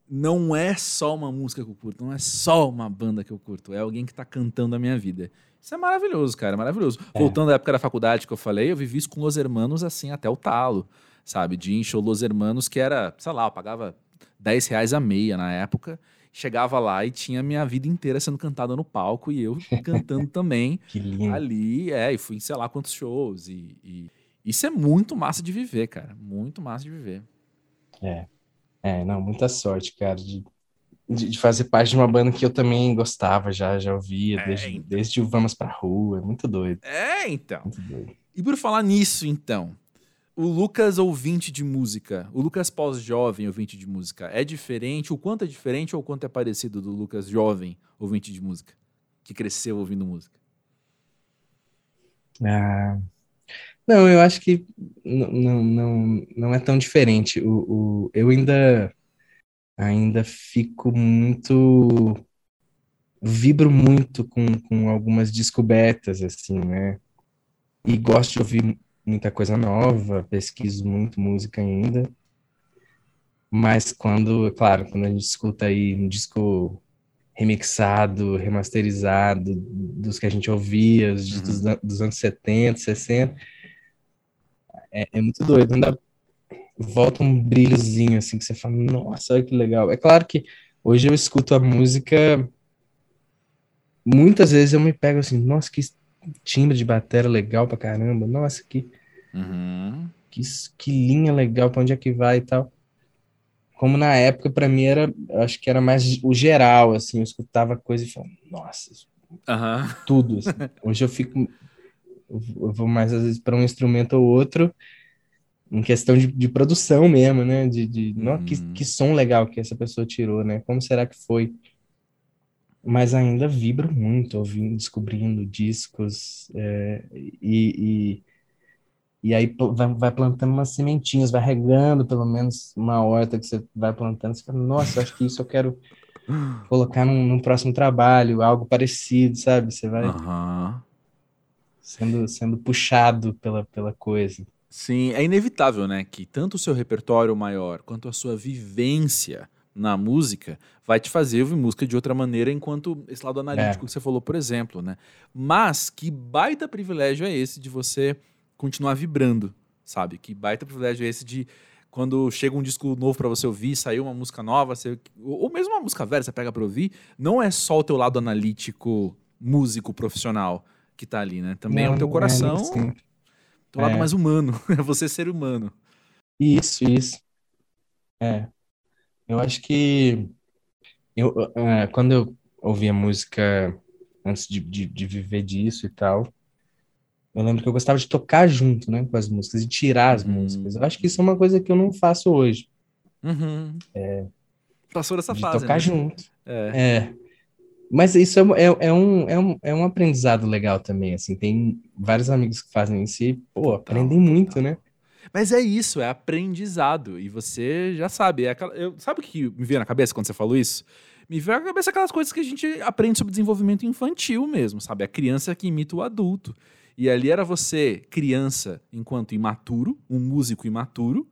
não é só uma música que eu curto, não é só uma banda que eu curto, é alguém que tá cantando a minha vida. Isso é maravilhoso, cara, é maravilhoso. É. Voltando à época da faculdade que eu falei, eu vivi isso com Los Hermanos assim até o talo, sabe? De show Los Hermanos que era, sei lá, eu pagava 10 reais a meia na época chegava lá e tinha minha vida inteira sendo cantada no palco e eu cantando também ali, é, e fui em sei lá quantos shows e, e, isso é muito massa de viver, cara. Muito massa de viver. É. É, não, muita sorte, cara, de, de, de fazer parte de uma banda que eu também gostava, já, já ouvia, é, desde, então. desde o Vamos Pra Rua. É muito doido. É, então. Muito doido. E por falar nisso, então, o Lucas ouvinte de música, o Lucas pós-jovem ouvinte de música, é diferente? O quanto é diferente ou o quanto é parecido do Lucas jovem ouvinte de música, que cresceu ouvindo música? Ah, não, eu acho que não, não, não é tão diferente. O, o, eu ainda, ainda fico muito. Vibro muito com, com algumas descobertas, assim, né? E gosto de ouvir muita coisa nova, pesquiso muito música ainda. Mas quando, claro, quando a gente escuta aí um disco remixado, remasterizado, dos que a gente ouvia, uhum. dos, dos anos 70, 60 é, é muito doido. Ainda volta um brilhozinho assim que você fala, nossa, olha que legal. É claro que hoje eu escuto a música, muitas vezes eu me pego assim, nossa, que timbre de bateria legal pra caramba, nossa, que, uhum. que, que linha legal, pra onde é que vai e tal. Como na época, para mim, era, acho que era mais o geral, assim, eu escutava coisa e falava, nossa, uhum. tudo. Assim. Hoje eu fico eu vou mais às vezes para um instrumento ou outro em questão de, de produção mesmo, né? De, de não, que, uhum. que som legal que essa pessoa tirou, né? Como será que foi? Mas ainda vibro muito ouvindo, descobrindo discos é, e, e, e, aí vai, vai, plantando umas sementinhas, vai regando pelo menos uma horta que você vai plantando. Você fala, nossa, acho que isso eu quero colocar num, num próximo trabalho, algo parecido, sabe? Você vai. Uhum sendo, sendo puxado pela, pela coisa. Sim, é inevitável, né? Que tanto o seu repertório maior quanto a sua vivência na música vai te fazer ouvir música de outra maneira, enquanto esse lado analítico é. que você falou, por exemplo, né? Mas que baita privilégio é esse de você continuar vibrando, sabe? Que baita privilégio é esse de quando chega um disco novo para você ouvir, saiu uma música nova, você, ou mesmo uma música velha, você pega para ouvir, não é só o teu lado analítico, músico profissional que tá ali, né? Também não, é o teu coração, é, teu lado é. mais humano, é você ser humano. Isso, isso. É. Eu acho que eu, uh, quando eu ouvia música antes de, de, de, viver disso e tal, eu lembro que eu gostava de tocar junto, né, com as músicas e tirar as uhum. músicas. Eu acho que isso é uma coisa que eu não faço hoje. Uhum. É, Passou dessa de fase. Tocar né? junto. É. é. Mas isso é, é, é, um, é, um, é um aprendizado legal também, assim, tem vários amigos que fazem isso e, pô, aprendem muito, né? Mas é isso, é aprendizado. E você já sabe. É aquela, eu, sabe o que me veio na cabeça quando você falou isso? Me veio na cabeça aquelas coisas que a gente aprende sobre desenvolvimento infantil mesmo, sabe? A criança que imita o adulto. E ali era você, criança, enquanto imaturo, um músico imaturo,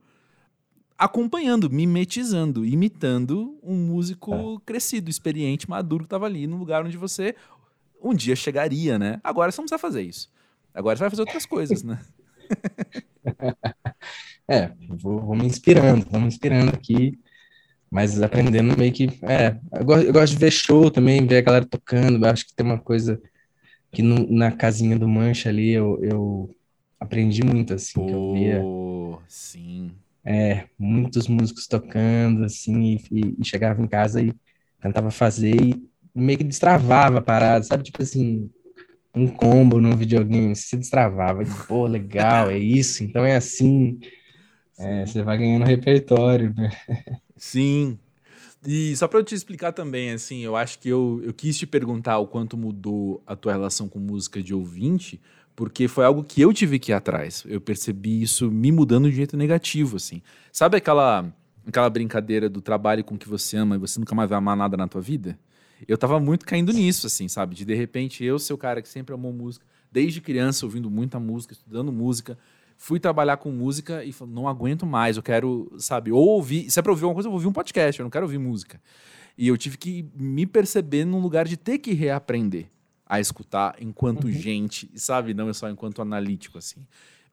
acompanhando, mimetizando, imitando um músico é. crescido, experiente, maduro que estava ali no lugar onde você um dia chegaria, né? Agora você não precisa fazer isso. Agora você vai fazer outras coisas, né? é, vou, vou, me inspirando, vou me inspirando aqui, mas aprendendo meio que. É, eu gosto, eu gosto de ver show também, ver a galera tocando. Acho que tem uma coisa que no, na casinha do Mancha ali eu, eu aprendi muito, assim, Pô, que eu via. Sim é, muitos músicos tocando, assim, e, e, chegava em casa e tentava fazer e meio que destravava a parada, sabe? Tipo assim, um combo num videogame, se destravava, e, pô, legal, é isso, então é assim, é, você vai ganhando repertório, né? Sim. E só para eu te explicar também, assim, eu acho que eu, eu quis te perguntar o quanto mudou a tua relação com música de ouvinte, porque foi algo que eu tive que ir atrás. Eu percebi isso me mudando de jeito negativo, assim. Sabe aquela aquela brincadeira do trabalho com que você ama e você nunca mais vai amar nada na tua vida? Eu tava muito caindo nisso, assim, sabe? De de repente eu ser o cara que sempre amou música, desde criança ouvindo muita música, estudando música, fui trabalhar com música e falei, não aguento mais, eu quero, sabe, ou ouvir, se é pra ouvir uma coisa, eu vou ouvir um podcast, eu não quero ouvir música. E eu tive que me perceber num lugar de ter que reaprender a escutar enquanto uhum. gente, sabe? Não é só enquanto analítico, assim.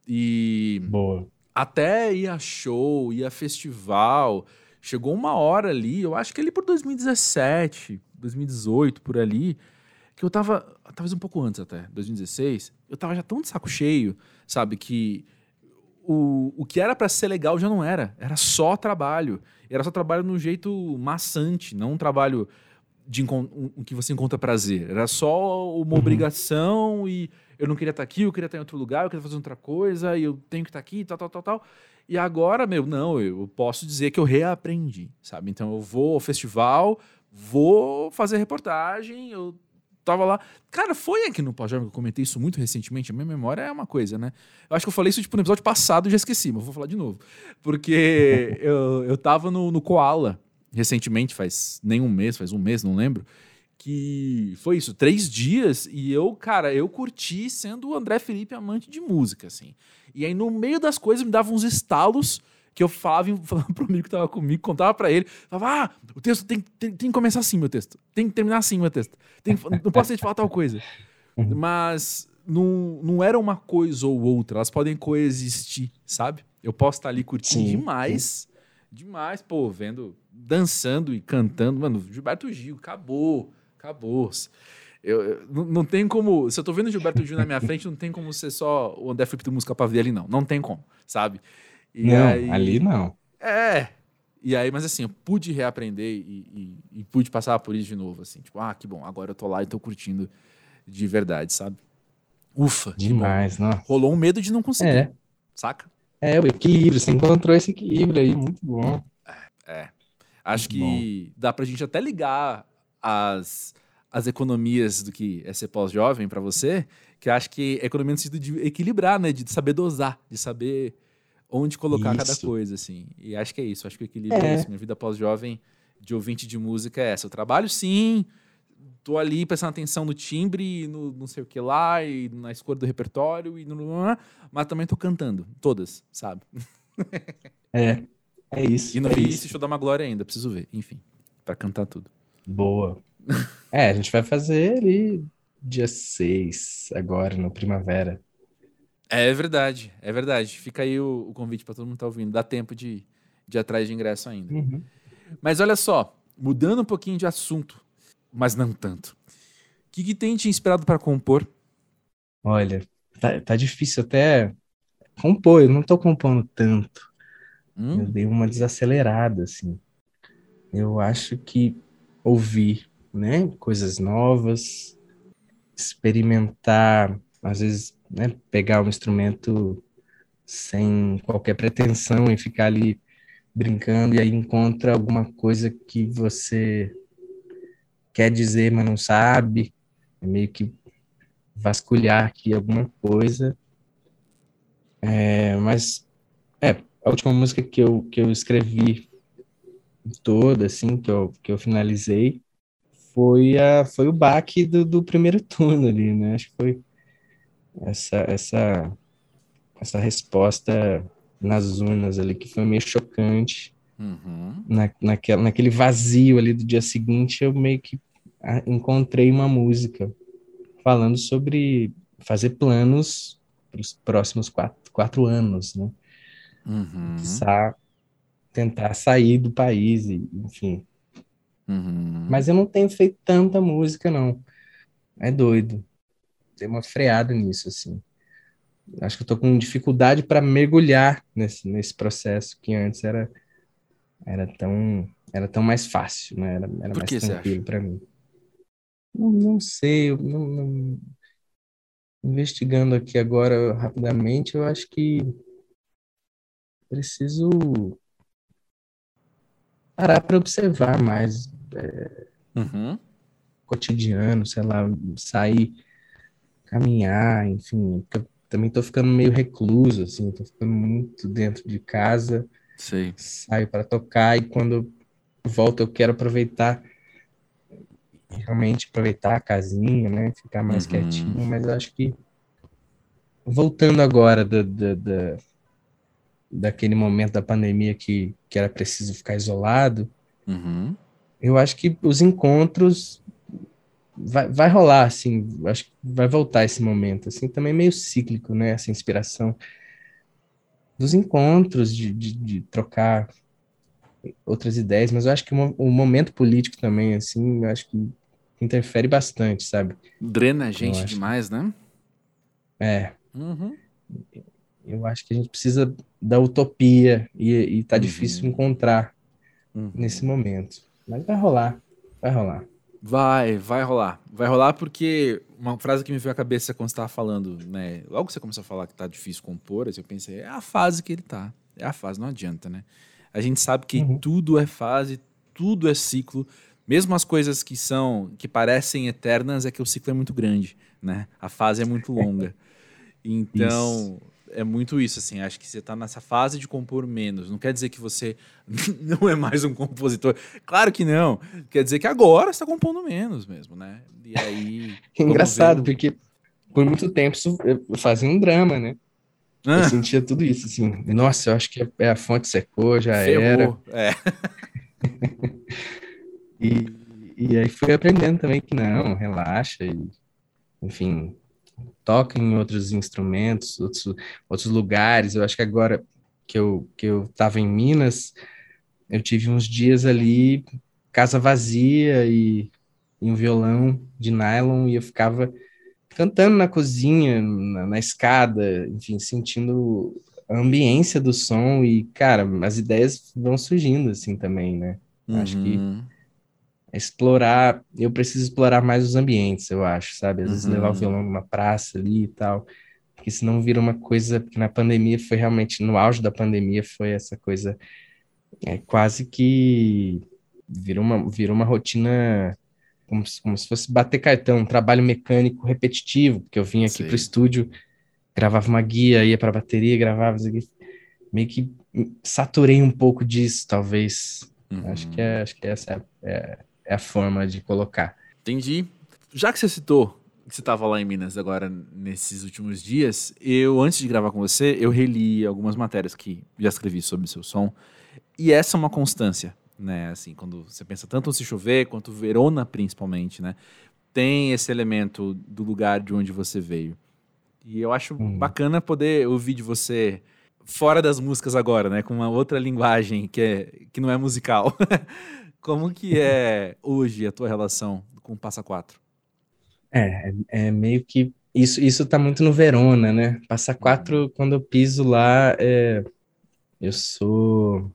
E. Boa. Até ir a show, ir a festival. Chegou uma hora ali, eu acho que ali por 2017, 2018, por ali, que eu tava. Talvez um pouco antes até, 2016, eu tava já tão de saco cheio, sabe? Que o, o que era para ser legal já não era. Era só trabalho. Era só trabalho no jeito maçante, não um trabalho de um, um, que você encontra prazer. Era só uma uhum. obrigação e eu não queria estar aqui, eu queria estar em outro lugar, eu queria fazer outra coisa e eu tenho que estar aqui, tal, tal, tal, tal. E agora, meu, não, eu posso dizer que eu reaprendi, sabe? Então eu vou ao festival, vou fazer reportagem, eu tava lá. Cara, foi aqui no Pós-Jovem que eu comentei isso muito recentemente. A minha memória é uma coisa, né? Eu acho que eu falei isso tipo, no episódio passado e já esqueci, mas vou falar de novo. Porque eu, eu tava no, no Koala recentemente, faz nem um mês, faz um mês, não lembro, que foi isso, três dias, e eu, cara, eu curti sendo o André Felipe amante de música, assim. E aí, no meio das coisas, me dava uns estalos que eu falava, falava pro amigo que tava comigo, contava para ele, falava, ah, o texto tem, tem, tem, que começar assim, meu texto. Tem que terminar assim, meu texto. Tem, não posso ter de falar tal coisa. Uhum. Mas não, não era uma coisa ou outra, elas podem coexistir, sabe? Eu posso estar ali curtindo Sim. demais, demais, pô, vendo dançando e cantando. Mano, Gilberto Gil, acabou, acabou. Eu, eu não, não, tem como. Se eu tô vendo Gilberto Gil na minha frente, não tem como ser só o André Felipe do Música pra ver ali, não. Não tem como, sabe? E não, aí, ali não. É. E aí, mas assim, eu pude reaprender e, e, e, pude passar por isso de novo, assim. Tipo, ah, que bom, agora eu tô lá e tô curtindo de verdade, sabe? Ufa. Demais, não. Rolou um medo de não conseguir. É. Saca? É, o equilíbrio, você encontrou esse equilíbrio aí, muito bom. É. é. Acho que Bom. dá pra gente até ligar as, as economias do que é ser pós-jovem para você, que acho que é economia no sentido de equilibrar, né? De saber dosar, de saber onde colocar isso. cada coisa, assim. E acho que é isso. Acho que o equilíbrio é, é isso. Minha vida pós-jovem de ouvinte de música é essa. Eu trabalho sim, tô ali prestando atenção no timbre, no não sei o que lá, e na escolha do repertório, e no, mas também tô cantando, todas, sabe? É, é isso. E não é vi esse show da Maglória ainda, preciso ver. Enfim, para cantar tudo. Boa. é, a gente vai fazer ali dia 6, agora, no Primavera. É verdade, é verdade. Fica aí o, o convite para todo mundo que tá ouvindo. Dá tempo de, de ir atrás de ingresso ainda. Uhum. Mas olha só, mudando um pouquinho de assunto, mas não tanto. O que, que tem te inspirado para compor? Olha, tá, tá difícil até compor. Eu não tô compondo tanto. Hum? Eu dei uma desacelerada, assim. Eu acho que ouvir, né, coisas novas, experimentar, às vezes, né, pegar um instrumento sem qualquer pretensão e ficar ali brincando e aí encontra alguma coisa que você quer dizer, mas não sabe. É meio que vasculhar aqui alguma coisa. É, mas, é, a última música que eu, que eu escrevi toda, assim, que eu, que eu finalizei, foi, a, foi o baque do, do primeiro turno ali, né? Acho que foi essa, essa, essa resposta nas urnas ali, que foi meio chocante. Uhum. Na, naquela, naquele vazio ali do dia seguinte, eu meio que encontrei uma música falando sobre fazer planos para os próximos quatro, quatro anos, né? Uhum. tentar sair do país, e, enfim. Uhum. Mas eu não tenho feito tanta música, não. É doido. Dei uma freada nisso, assim. acho que eu tô com dificuldade para mergulhar nesse, nesse processo que antes era era tão era tão mais fácil, né? Era, era mais tranquilo para mim. Não, não sei, eu não, não, investigando aqui agora rapidamente, eu acho que preciso parar para observar mais é, uhum. cotidiano, sei lá, sair, caminhar, enfim, eu também tô ficando meio recluso, assim, tô ficando muito dentro de casa, Sei. saio para tocar e quando volto eu quero aproveitar realmente aproveitar a casinha, né, ficar mais uhum. quietinho, mas acho que voltando agora da, da, da daquele momento da pandemia que, que era preciso ficar isolado, uhum. eu acho que os encontros vai, vai rolar, assim, acho que vai voltar esse momento, assim, também meio cíclico, né, essa inspiração dos encontros, de, de, de trocar outras ideias, mas eu acho que o, o momento político também, assim, eu acho que interfere bastante, sabe? Drena a gente demais, né? É. Uhum. Eu acho que a gente precisa da utopia e, e tá uhum. difícil encontrar uhum. nesse momento. Mas vai rolar, vai rolar. Vai, vai rolar. Vai rolar porque uma frase que me veio à cabeça quando você estava falando, né? Logo que você começou a falar que tá difícil compor, assim, eu pensei, é a fase que ele tá. É a fase, não adianta, né? A gente sabe que uhum. tudo é fase, tudo é ciclo. Mesmo as coisas que são, que parecem eternas, é que o ciclo é muito grande, né? A fase é muito longa. Então, Isso é muito isso, assim. Acho que você está nessa fase de compor menos. Não quer dizer que você não é mais um compositor. Claro que não. Quer dizer que agora você está compondo menos mesmo, né? E aí. Engraçado, ver... porque por muito tempo eu fazia um drama, né? Ah. Eu sentia tudo isso, assim. Nossa, eu acho que é a fonte secou, já Ferrou. era. É. e, e aí fui aprendendo também que não, relaxa. E, enfim, toca em outros instrumentos, outros, outros lugares. Eu acho que agora que eu que eu estava em Minas, eu tive uns dias ali casa vazia e, e, um violão de nylon e eu ficava cantando na cozinha, na, na escada, enfim, sentindo a ambiência do som e cara, as ideias vão surgindo assim também, né? Uhum. Acho que uhum explorar, eu preciso explorar mais os ambientes, eu acho, sabe? Às vezes levar o uhum. violão numa praça ali e tal, porque senão vira uma coisa, porque na pandemia foi realmente, no auge da pandemia foi essa coisa, é, quase que virou uma, virou uma rotina como se, como se fosse bater cartão, um trabalho mecânico repetitivo, porque eu vinha aqui para o estúdio, gravava uma guia, ia para a bateria, gravava, meio que saturei um pouco disso, talvez. Uhum. Acho que é, acho que essa é, é é a forma de colocar. Entendi. Já que você citou que você estava lá em Minas agora nesses últimos dias, eu antes de gravar com você, eu reli algumas matérias que já escrevi sobre o seu som. E essa é uma constância, né? Assim, quando você pensa tanto no Se Chover quanto Verona principalmente, né? Tem esse elemento do lugar de onde você veio. E eu acho hum. bacana poder ouvir de você fora das músicas agora, né? Com uma outra linguagem que, é, que não é musical. Como que é hoje a tua relação com o Passa Quatro? É, é, meio que isso isso tá muito no Verona, né? Passa uhum. Quatro, quando eu piso lá, é, eu sou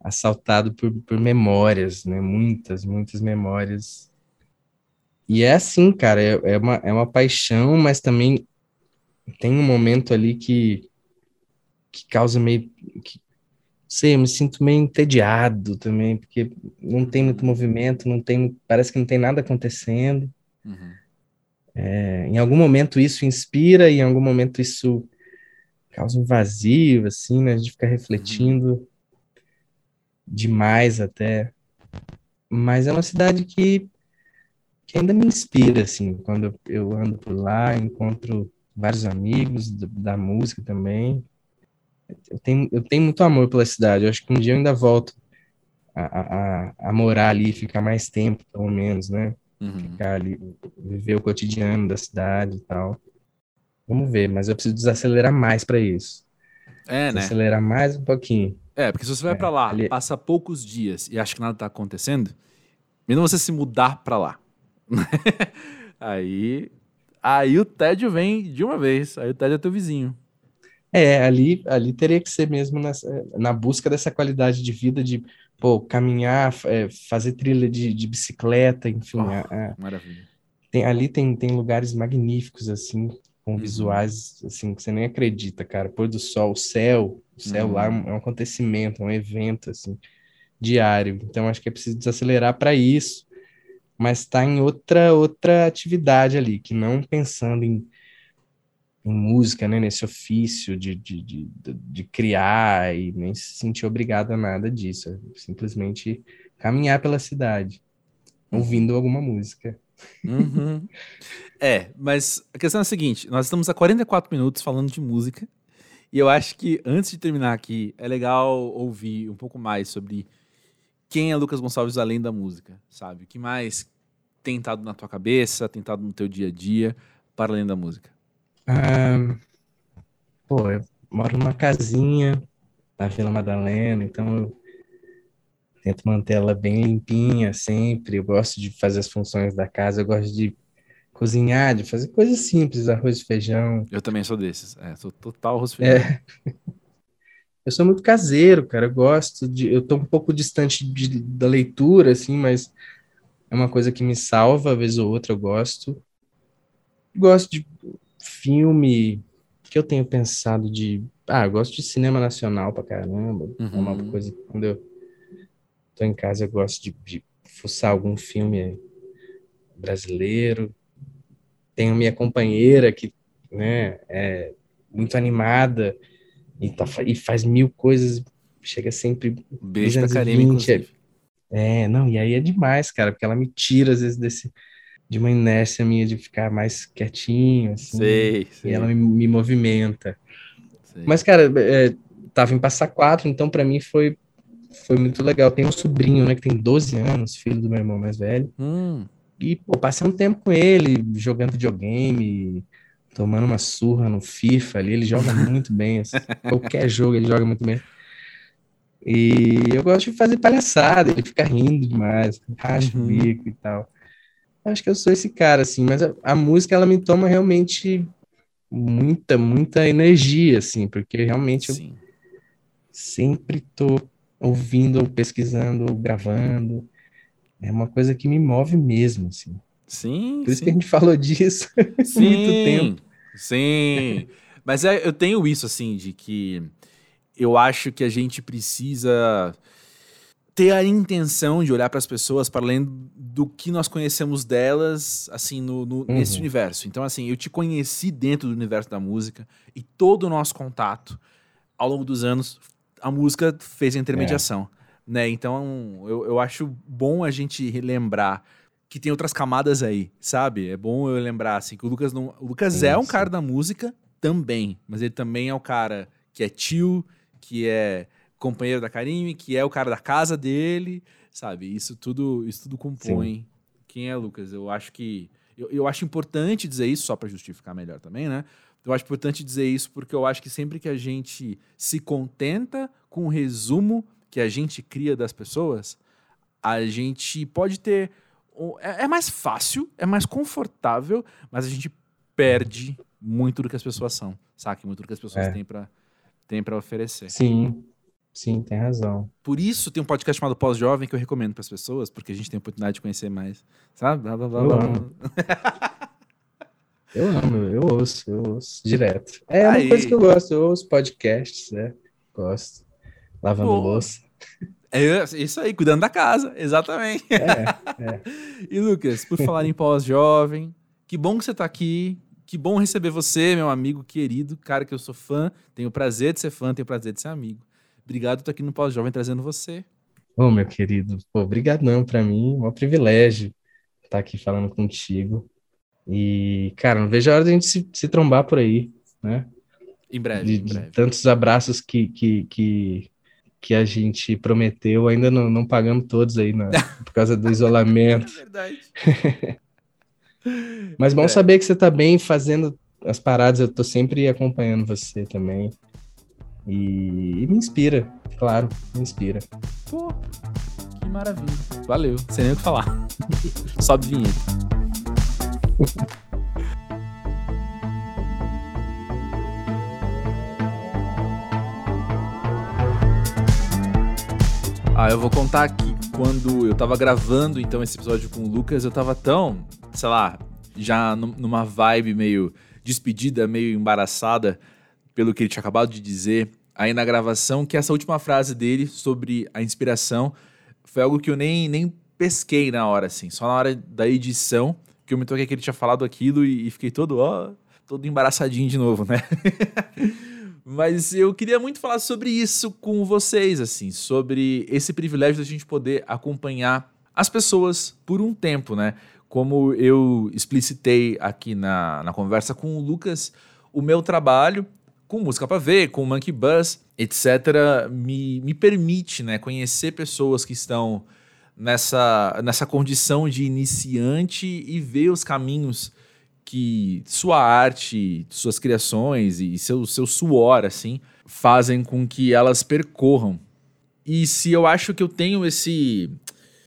assaltado por, por memórias, né? Muitas, muitas memórias. E é assim, cara, é, é, uma, é uma paixão, mas também tem um momento ali que, que causa meio. Que sei, eu me sinto meio entediado também, porque não tem muito movimento, não tem, parece que não tem nada acontecendo. Uhum. É, em algum momento isso inspira, e em algum momento isso causa um vazio, assim, né? A gente fica refletindo uhum. demais até. Mas é uma cidade que, que ainda me inspira, assim, quando eu ando por lá, encontro vários amigos da, da música também, eu tenho, eu tenho muito amor pela cidade. Eu acho que um dia eu ainda volto a, a, a morar ali, ficar mais tempo, pelo menos, né? Uhum. Ficar ali, viver o cotidiano da cidade e tal. Vamos ver, mas eu preciso desacelerar mais para isso. É, né? Acelerar mais um pouquinho. É, porque se você vai é, para lá, ali... passa poucos dias e acha que nada tá acontecendo, mesmo você se mudar para lá. aí Aí o tédio vem de uma vez. Aí o tédio é teu vizinho. É, ali, ali teria que ser mesmo nessa, na busca dessa qualidade de vida, de pô, caminhar, é, fazer trilha de, de bicicleta, enfim. Oh, a- a- Maravilha. tem, ali tem, tem lugares magníficos, assim, com Uhum. visuais, assim, que você nem acredita, cara. Pôr do sol, o céu, o céu lá é um, Uhum. é um acontecimento, é um evento, assim, diário. Então, acho que é preciso desacelerar para isso, mas está em outra, outra atividade ali, que não pensando em, em música, né, nesse ofício de, de, de, de, criar e nem se sentir obrigado a nada disso. É simplesmente caminhar pela cidade, ouvindo alguma música. Uhum. É, mas a questão é a seguinte: nós estamos há 44 minutos falando de música. E eu acho que antes de terminar aqui, é legal ouvir um pouco mais sobre quem é Lucas Gonçalves além da música, sabe? O que mais tem estado na tua cabeça, tem estado no teu dia a dia, para além da música? Ah, pô, eu moro numa casinha na Vila Madalena, então eu tento manter ela bem limpinha sempre. Eu gosto de fazer as funções da casa, eu gosto de cozinhar, de fazer coisas simples, arroz e feijão. Eu também sou desses. É, sou total arroz e feijão. É, eu sou muito caseiro, cara. Eu gosto de. Eu tô um pouco distante de- da leitura, assim, mas é uma coisa que me salva, vez ou outra eu gosto. Gosto de filme que eu tenho pensado de. Ah, eu gosto de cinema nacional pra caramba. É uma Uhum. coisa que quando eu tô em casa eu gosto de, de fuçar algum filme brasileiro. Tenho minha companheira que, né, é muito animada e, tá, e faz mil coisas, chega sempre. Beijo pra Karine, 220, inclusive. É, não, e aí é demais, cara, porque ela me tira às vezes desse, de uma inércia minha de ficar mais quietinho, assim, Sei, e sei. ela me, me movimenta. sei. Mas, cara, é, tava em Passa Quatro, então pra mim foi, foi muito legal. Tem um sobrinho, né, que tem 12 anos, filho do meu irmão mais velho. Hum, E, pô, passei um tempo com ele, jogando videogame, tomando uma surra no FIFA ali. Ele joga muito bem, assim, qualquer jogo ele joga muito bem. E eu gosto de fazer palhaçada, ele fica rindo demais, racha o Uhum. bico e tal. Acho que eu sou esse cara, assim, mas a, a música, ela me toma realmente muita, muita energia, assim, porque realmente eu sim. sempre tô ouvindo, ou pesquisando, ou gravando. É uma coisa que me move mesmo, assim. Sim, Por isso sim. que a gente falou disso há muito tempo. Sim. Mas é, eu tenho isso, assim, de que eu acho que a gente precisa ter a intenção de olhar para as pessoas para além do que nós conhecemos delas, assim, no, no- nesse Uhum. universo. Então, assim, eu te conheci dentro do universo da música e todo o nosso contato ao longo dos anos, a música fez a intermediação, né? Então, eu, eu acho bom a gente relembrar que tem outras camadas aí, sabe? É bom eu lembrar, assim, que o Lucas não... O Lucas é um cara da música também, mas ele também é o cara que é tio, que é companheiro da Karine, que é o cara da casa dele, sabe? Isso tudo, isso tudo compõe quem é Lucas. Eu acho que eu, eu acho importante dizer isso só para justificar melhor também, né? Eu acho importante dizer isso porque eu acho que sempre que a gente se contenta com o resumo que a gente cria das pessoas, a gente pode ter é, é mais fácil, é mais confortável, mas a gente perde muito do que as pessoas são, sabe? Muito do que as pessoas É. têm para têm para oferecer. Sim, sim, tem razão. Por isso tem um podcast chamado Pós-Jovem que eu recomendo para as pessoas, porque a gente tem a oportunidade de conhecer mais, sabe? Blá, blá, blá, Eu blá, amo. Eu amo, eu ouço, eu ouço direto. É uma Aí. coisa que eu gosto, eu ouço podcasts, né? Gosto. Lavando Pô. louça. É isso aí, cuidando da casa, exatamente. É, E Lucas, por falar em pós-jovem, que bom que você tá aqui. Que bom receber você, meu amigo querido, cara que eu sou fã. Tenho o prazer de ser fã, tenho o prazer de ser amigo. Obrigado por estar aqui no Pós-Jovem trazendo você. Ô, meu querido, pô, brigadão pra mim, é um privilégio estar aqui falando contigo. E, cara, não vejo a hora de a gente se, se trombar por aí, né? Em breve, De, em de breve. tantos abraços que, que, que, que a gente prometeu, ainda não, não pagamos todos aí na, por causa do isolamento. É verdade. Mas bom É. saber que você tá bem fazendo as paradas, eu tô sempre acompanhando você também. E, e me inspira, claro, me inspira. Pô, que maravilha. Valeu, sem nem o que falar. Sobe vinheta. Ah, eu vou contar que quando eu tava gravando então esse episódio com o Lucas, eu tava tão, sei lá, já numa vibe meio despedida, meio embaraçada, pelo que ele tinha acabado de dizer aí na gravação, que essa última frase dele sobre a inspiração foi algo que eu nem, nem pesquei na hora, assim, só na hora da edição que eu me toquei que ele tinha falado aquilo e, e fiquei todo, ó, todo embaraçadinho de novo, né? Mas eu queria muito falar sobre isso com vocês, assim, sobre esse privilégio da gente poder acompanhar as pessoas por um tempo, né? Como eu explicitei aqui na, na conversa com o Lucas, o meu trabalho com música para ver, com Monkey Buzz, etc., me, me permite né, conhecer pessoas que estão nessa, nessa condição de iniciante e ver os caminhos que sua arte, suas criações e seu, seu suor, assim, fazem com que elas percorram. E se eu acho que eu tenho esse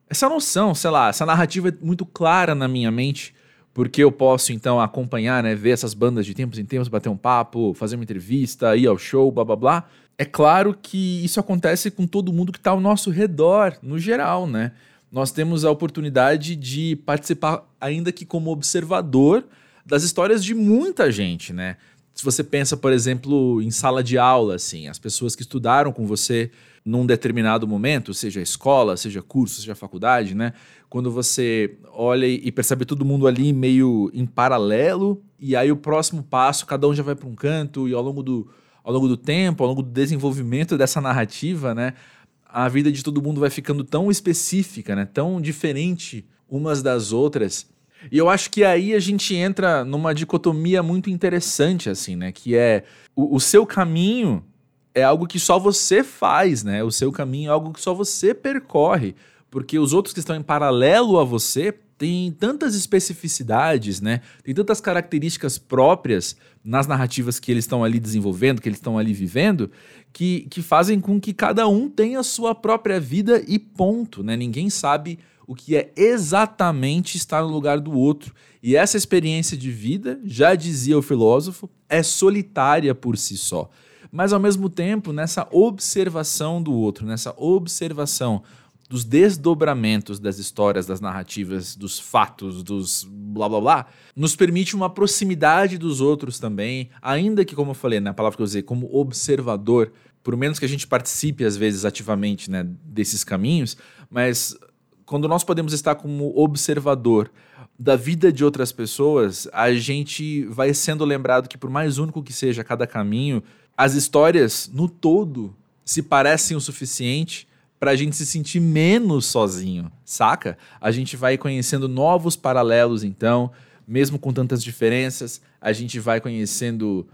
essa noção, sei lá, essa narrativa muito clara na minha mente, porque eu posso então acompanhar, né, ver essas bandas de tempos em tempos, bater um papo, fazer uma entrevista, ir ao show, blá blá blá. É claro que isso acontece com todo mundo que está ao nosso redor, no geral, né? Nós temos a oportunidade de participar, ainda que como observador, das histórias de muita gente, né? Se você pensa, por exemplo, em sala de aula, assim, as pessoas que estudaram com você num determinado momento, seja escola, seja curso, seja faculdade, né? Quando você olha e percebe todo mundo ali meio em paralelo, e aí o próximo passo, cada um já vai para um canto, e ao longo do, ao longo do tempo, ao longo do desenvolvimento dessa narrativa, né? A vida de todo mundo vai ficando tão específica, né? Tão diferente umas das outras e eu acho que aí a gente entra numa dicotomia muito interessante, assim, né? Que é o, o, seu caminho é algo que só você faz, né? O seu caminho é algo que só você percorre. Porque os outros que estão em paralelo a você têm tantas especificidades, né? Tem tantas características próprias nas narrativas que eles estão ali desenvolvendo, que eles estão ali vivendo, que, que fazem com que cada um tenha a sua própria vida e ponto, né? Ninguém sabe o que é exatamente estar no lugar do outro. E essa experiência de vida, já dizia o filósofo, é solitária por si só. Mas ao mesmo tempo, nessa observação do outro, nessa observação dos desdobramentos das histórias, das narrativas, dos fatos, dos blá blá blá, nos permite uma proximidade dos outros também, ainda que, como eu falei, na palavra que eu usei, como observador, por menos que a gente participe às vezes ativamente né, desses caminhos, mas quando nós podemos estar como observador da vida de outras pessoas, a gente vai sendo lembrado que, por mais único que seja cada caminho, as histórias no todo se parecem o suficiente para a gente se sentir menos sozinho, saca? A gente vai conhecendo novos paralelos, então, mesmo com tantas diferenças, a gente vai conhecendo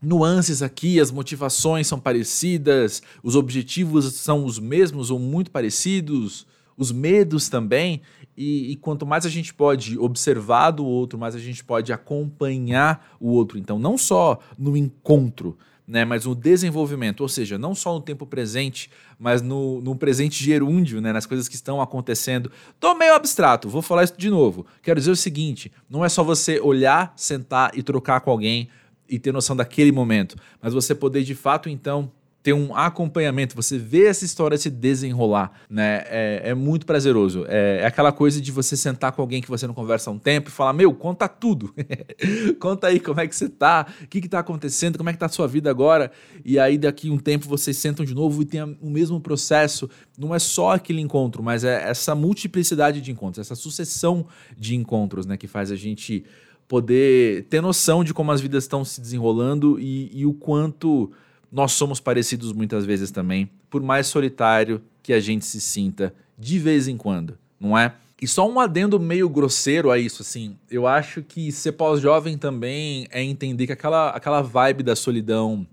nuances aqui, as motivações são parecidas, os objetivos são os mesmos ou muito parecidos os medos também. E, e, quanto mais a gente pode observar do outro, mais a gente pode acompanhar o outro. Então, não só no encontro, né, mas no desenvolvimento, ou seja, não só no tempo presente, mas no, no presente gerúndio, né, nas coisas que estão acontecendo. Tô meio abstrato, vou falar isso de novo. Quero dizer o seguinte: não é só você olhar, sentar e trocar com alguém e ter noção daquele momento, mas você poder de fato então ter um acompanhamento, você vê essa história se desenrolar, né? É, é muito prazeroso. É, é, aquela coisa de você sentar com alguém que você não conversa há um tempo e falar: Meu, conta tudo. conta aí como é que você tá, o que, que tá acontecendo, como é que tá a sua vida agora. E aí, daqui um tempo, vocês sentam de novo e tem o mesmo processo. Não é só aquele encontro, mas é essa multiplicidade de encontros, essa sucessão de encontros, né? Que faz a gente poder ter noção de como as vidas estão se desenrolando e, e o quanto nós somos parecidos muitas vezes também, por mais solitário que a gente se sinta de vez em quando, não é? E só um adendo meio grosseiro a isso, assim, eu acho que ser pós-jovem também é entender que aquela, aquela vibe da solidão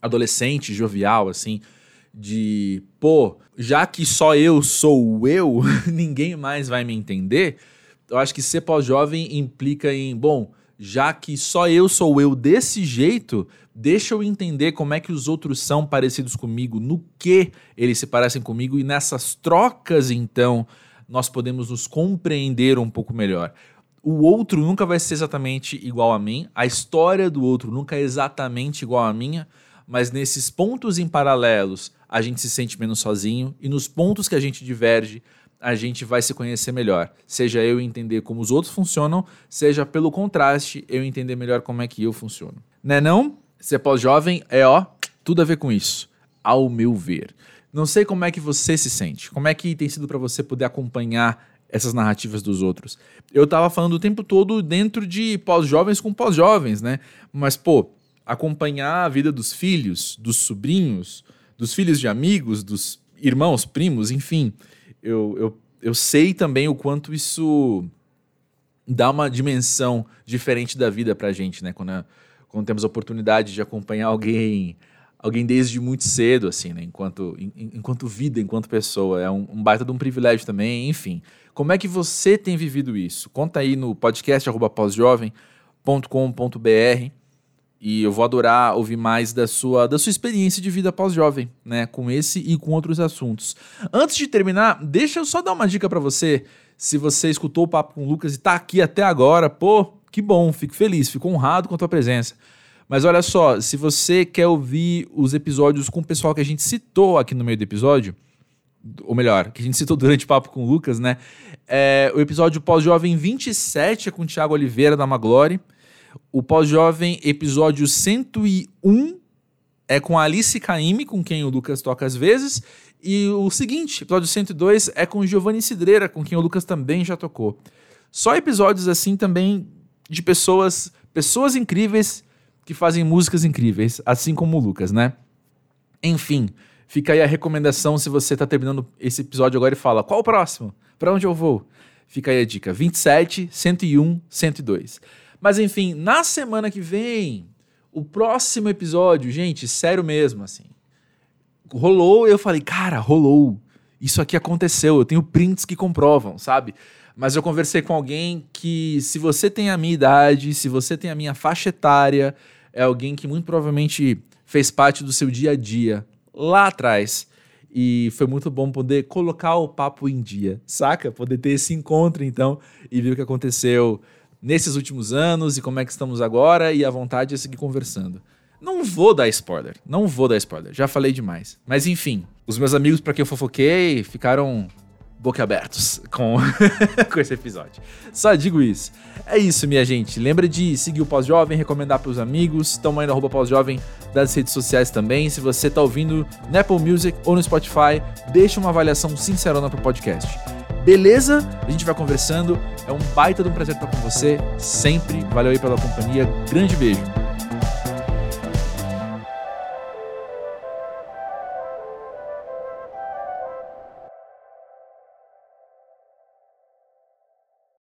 adolescente, jovial, assim, de, pô, já que só eu sou eu, ninguém mais vai me entender, eu acho que ser pós-jovem implica em, bom, já que só eu sou eu desse jeito, deixa eu entender como é que os outros são parecidos comigo, no que eles se parecem comigo e nessas trocas então nós podemos nos compreender um pouco melhor. O outro nunca vai ser exatamente igual a mim, a história do outro nunca é exatamente igual à minha, mas nesses pontos em paralelos a gente se sente menos sozinho e nos pontos que a gente diverge a gente vai se conhecer melhor. Seja eu entender como os outros funcionam, seja pelo contraste eu entender melhor como é que eu funciono. Né não? Ser pós-jovem é ó, tudo a ver com isso, ao meu ver. Não sei como é que você se sente, como é que tem sido para você poder acompanhar essas narrativas dos outros. Eu tava falando o tempo todo dentro de pós-jovens com pós-jovens, né? Mas, pô, acompanhar a vida dos filhos, dos sobrinhos, dos filhos de amigos, dos irmãos, primos, enfim. Eu, eu, eu sei também o quanto isso dá uma dimensão diferente da vida pra gente, né? Quando, quando temos a oportunidade de acompanhar alguém alguém desde muito cedo, assim, né? Enquanto, enquanto vida, enquanto pessoa. É um, um baita de um privilégio também, enfim. Como é que você tem vivido isso? Conta aí no podcast pós-jovem.com.br e eu vou adorar ouvir mais da sua, da sua experiência de vida pós-jovem, né? Com esse e com outros assuntos. Antes de terminar, deixa eu só dar uma dica para você. Se você escutou o papo com o Lucas e tá aqui até agora, pô, que bom, fico feliz, fico honrado com a tua presença. Mas olha só, se você quer ouvir os episódios com o pessoal que a gente citou aqui no meio do episódio, ou melhor, que a gente citou durante o papo com o Lucas, né? É, o episódio Pós-Jovem 27 é com o Thiago Oliveira da Maglore. O Pós-Jovem episódio 101 é com a Alice Caime, com quem o Lucas toca às vezes. E o seguinte, episódio 102 é com Giovanni Cidreira, com quem o Lucas também já tocou. Só episódios assim também de pessoas, pessoas incríveis que fazem músicas incríveis, assim como o Lucas, né? Enfim, fica aí a recomendação se você tá terminando esse episódio agora e fala: qual o próximo? Para onde eu vou? Fica aí a dica: 27, 101, 102. Mas enfim, na semana que vem, o próximo episódio, gente, sério mesmo, assim. Rolou, eu falei, cara, rolou. Isso aqui aconteceu, eu tenho prints que comprovam, sabe? Mas eu conversei com alguém que, se você tem a minha idade, se você tem a minha faixa etária, é alguém que muito provavelmente fez parte do seu dia a dia lá atrás. E foi muito bom poder colocar o papo em dia, saca? Poder ter esse encontro, então, e ver o que aconteceu nesses últimos anos e como é que estamos agora e a vontade de seguir conversando. Não vou dar spoiler, não vou dar spoiler, já falei demais. Mas enfim, os meus amigos para quem eu fofoquei ficaram boquiabertos com, com esse episódio. Só digo isso. É isso, minha gente. Lembra de seguir o Pós-Jovem, recomendar para os amigos. Tamo aí no arroba Pós-Jovem das redes sociais também. Se você tá ouvindo no Apple Music ou no Spotify, deixa uma avaliação sincerona pro podcast. Beleza? A gente vai conversando. É um baita de um prazer estar com você. Sempre. Valeu aí pela companhia. Grande beijo.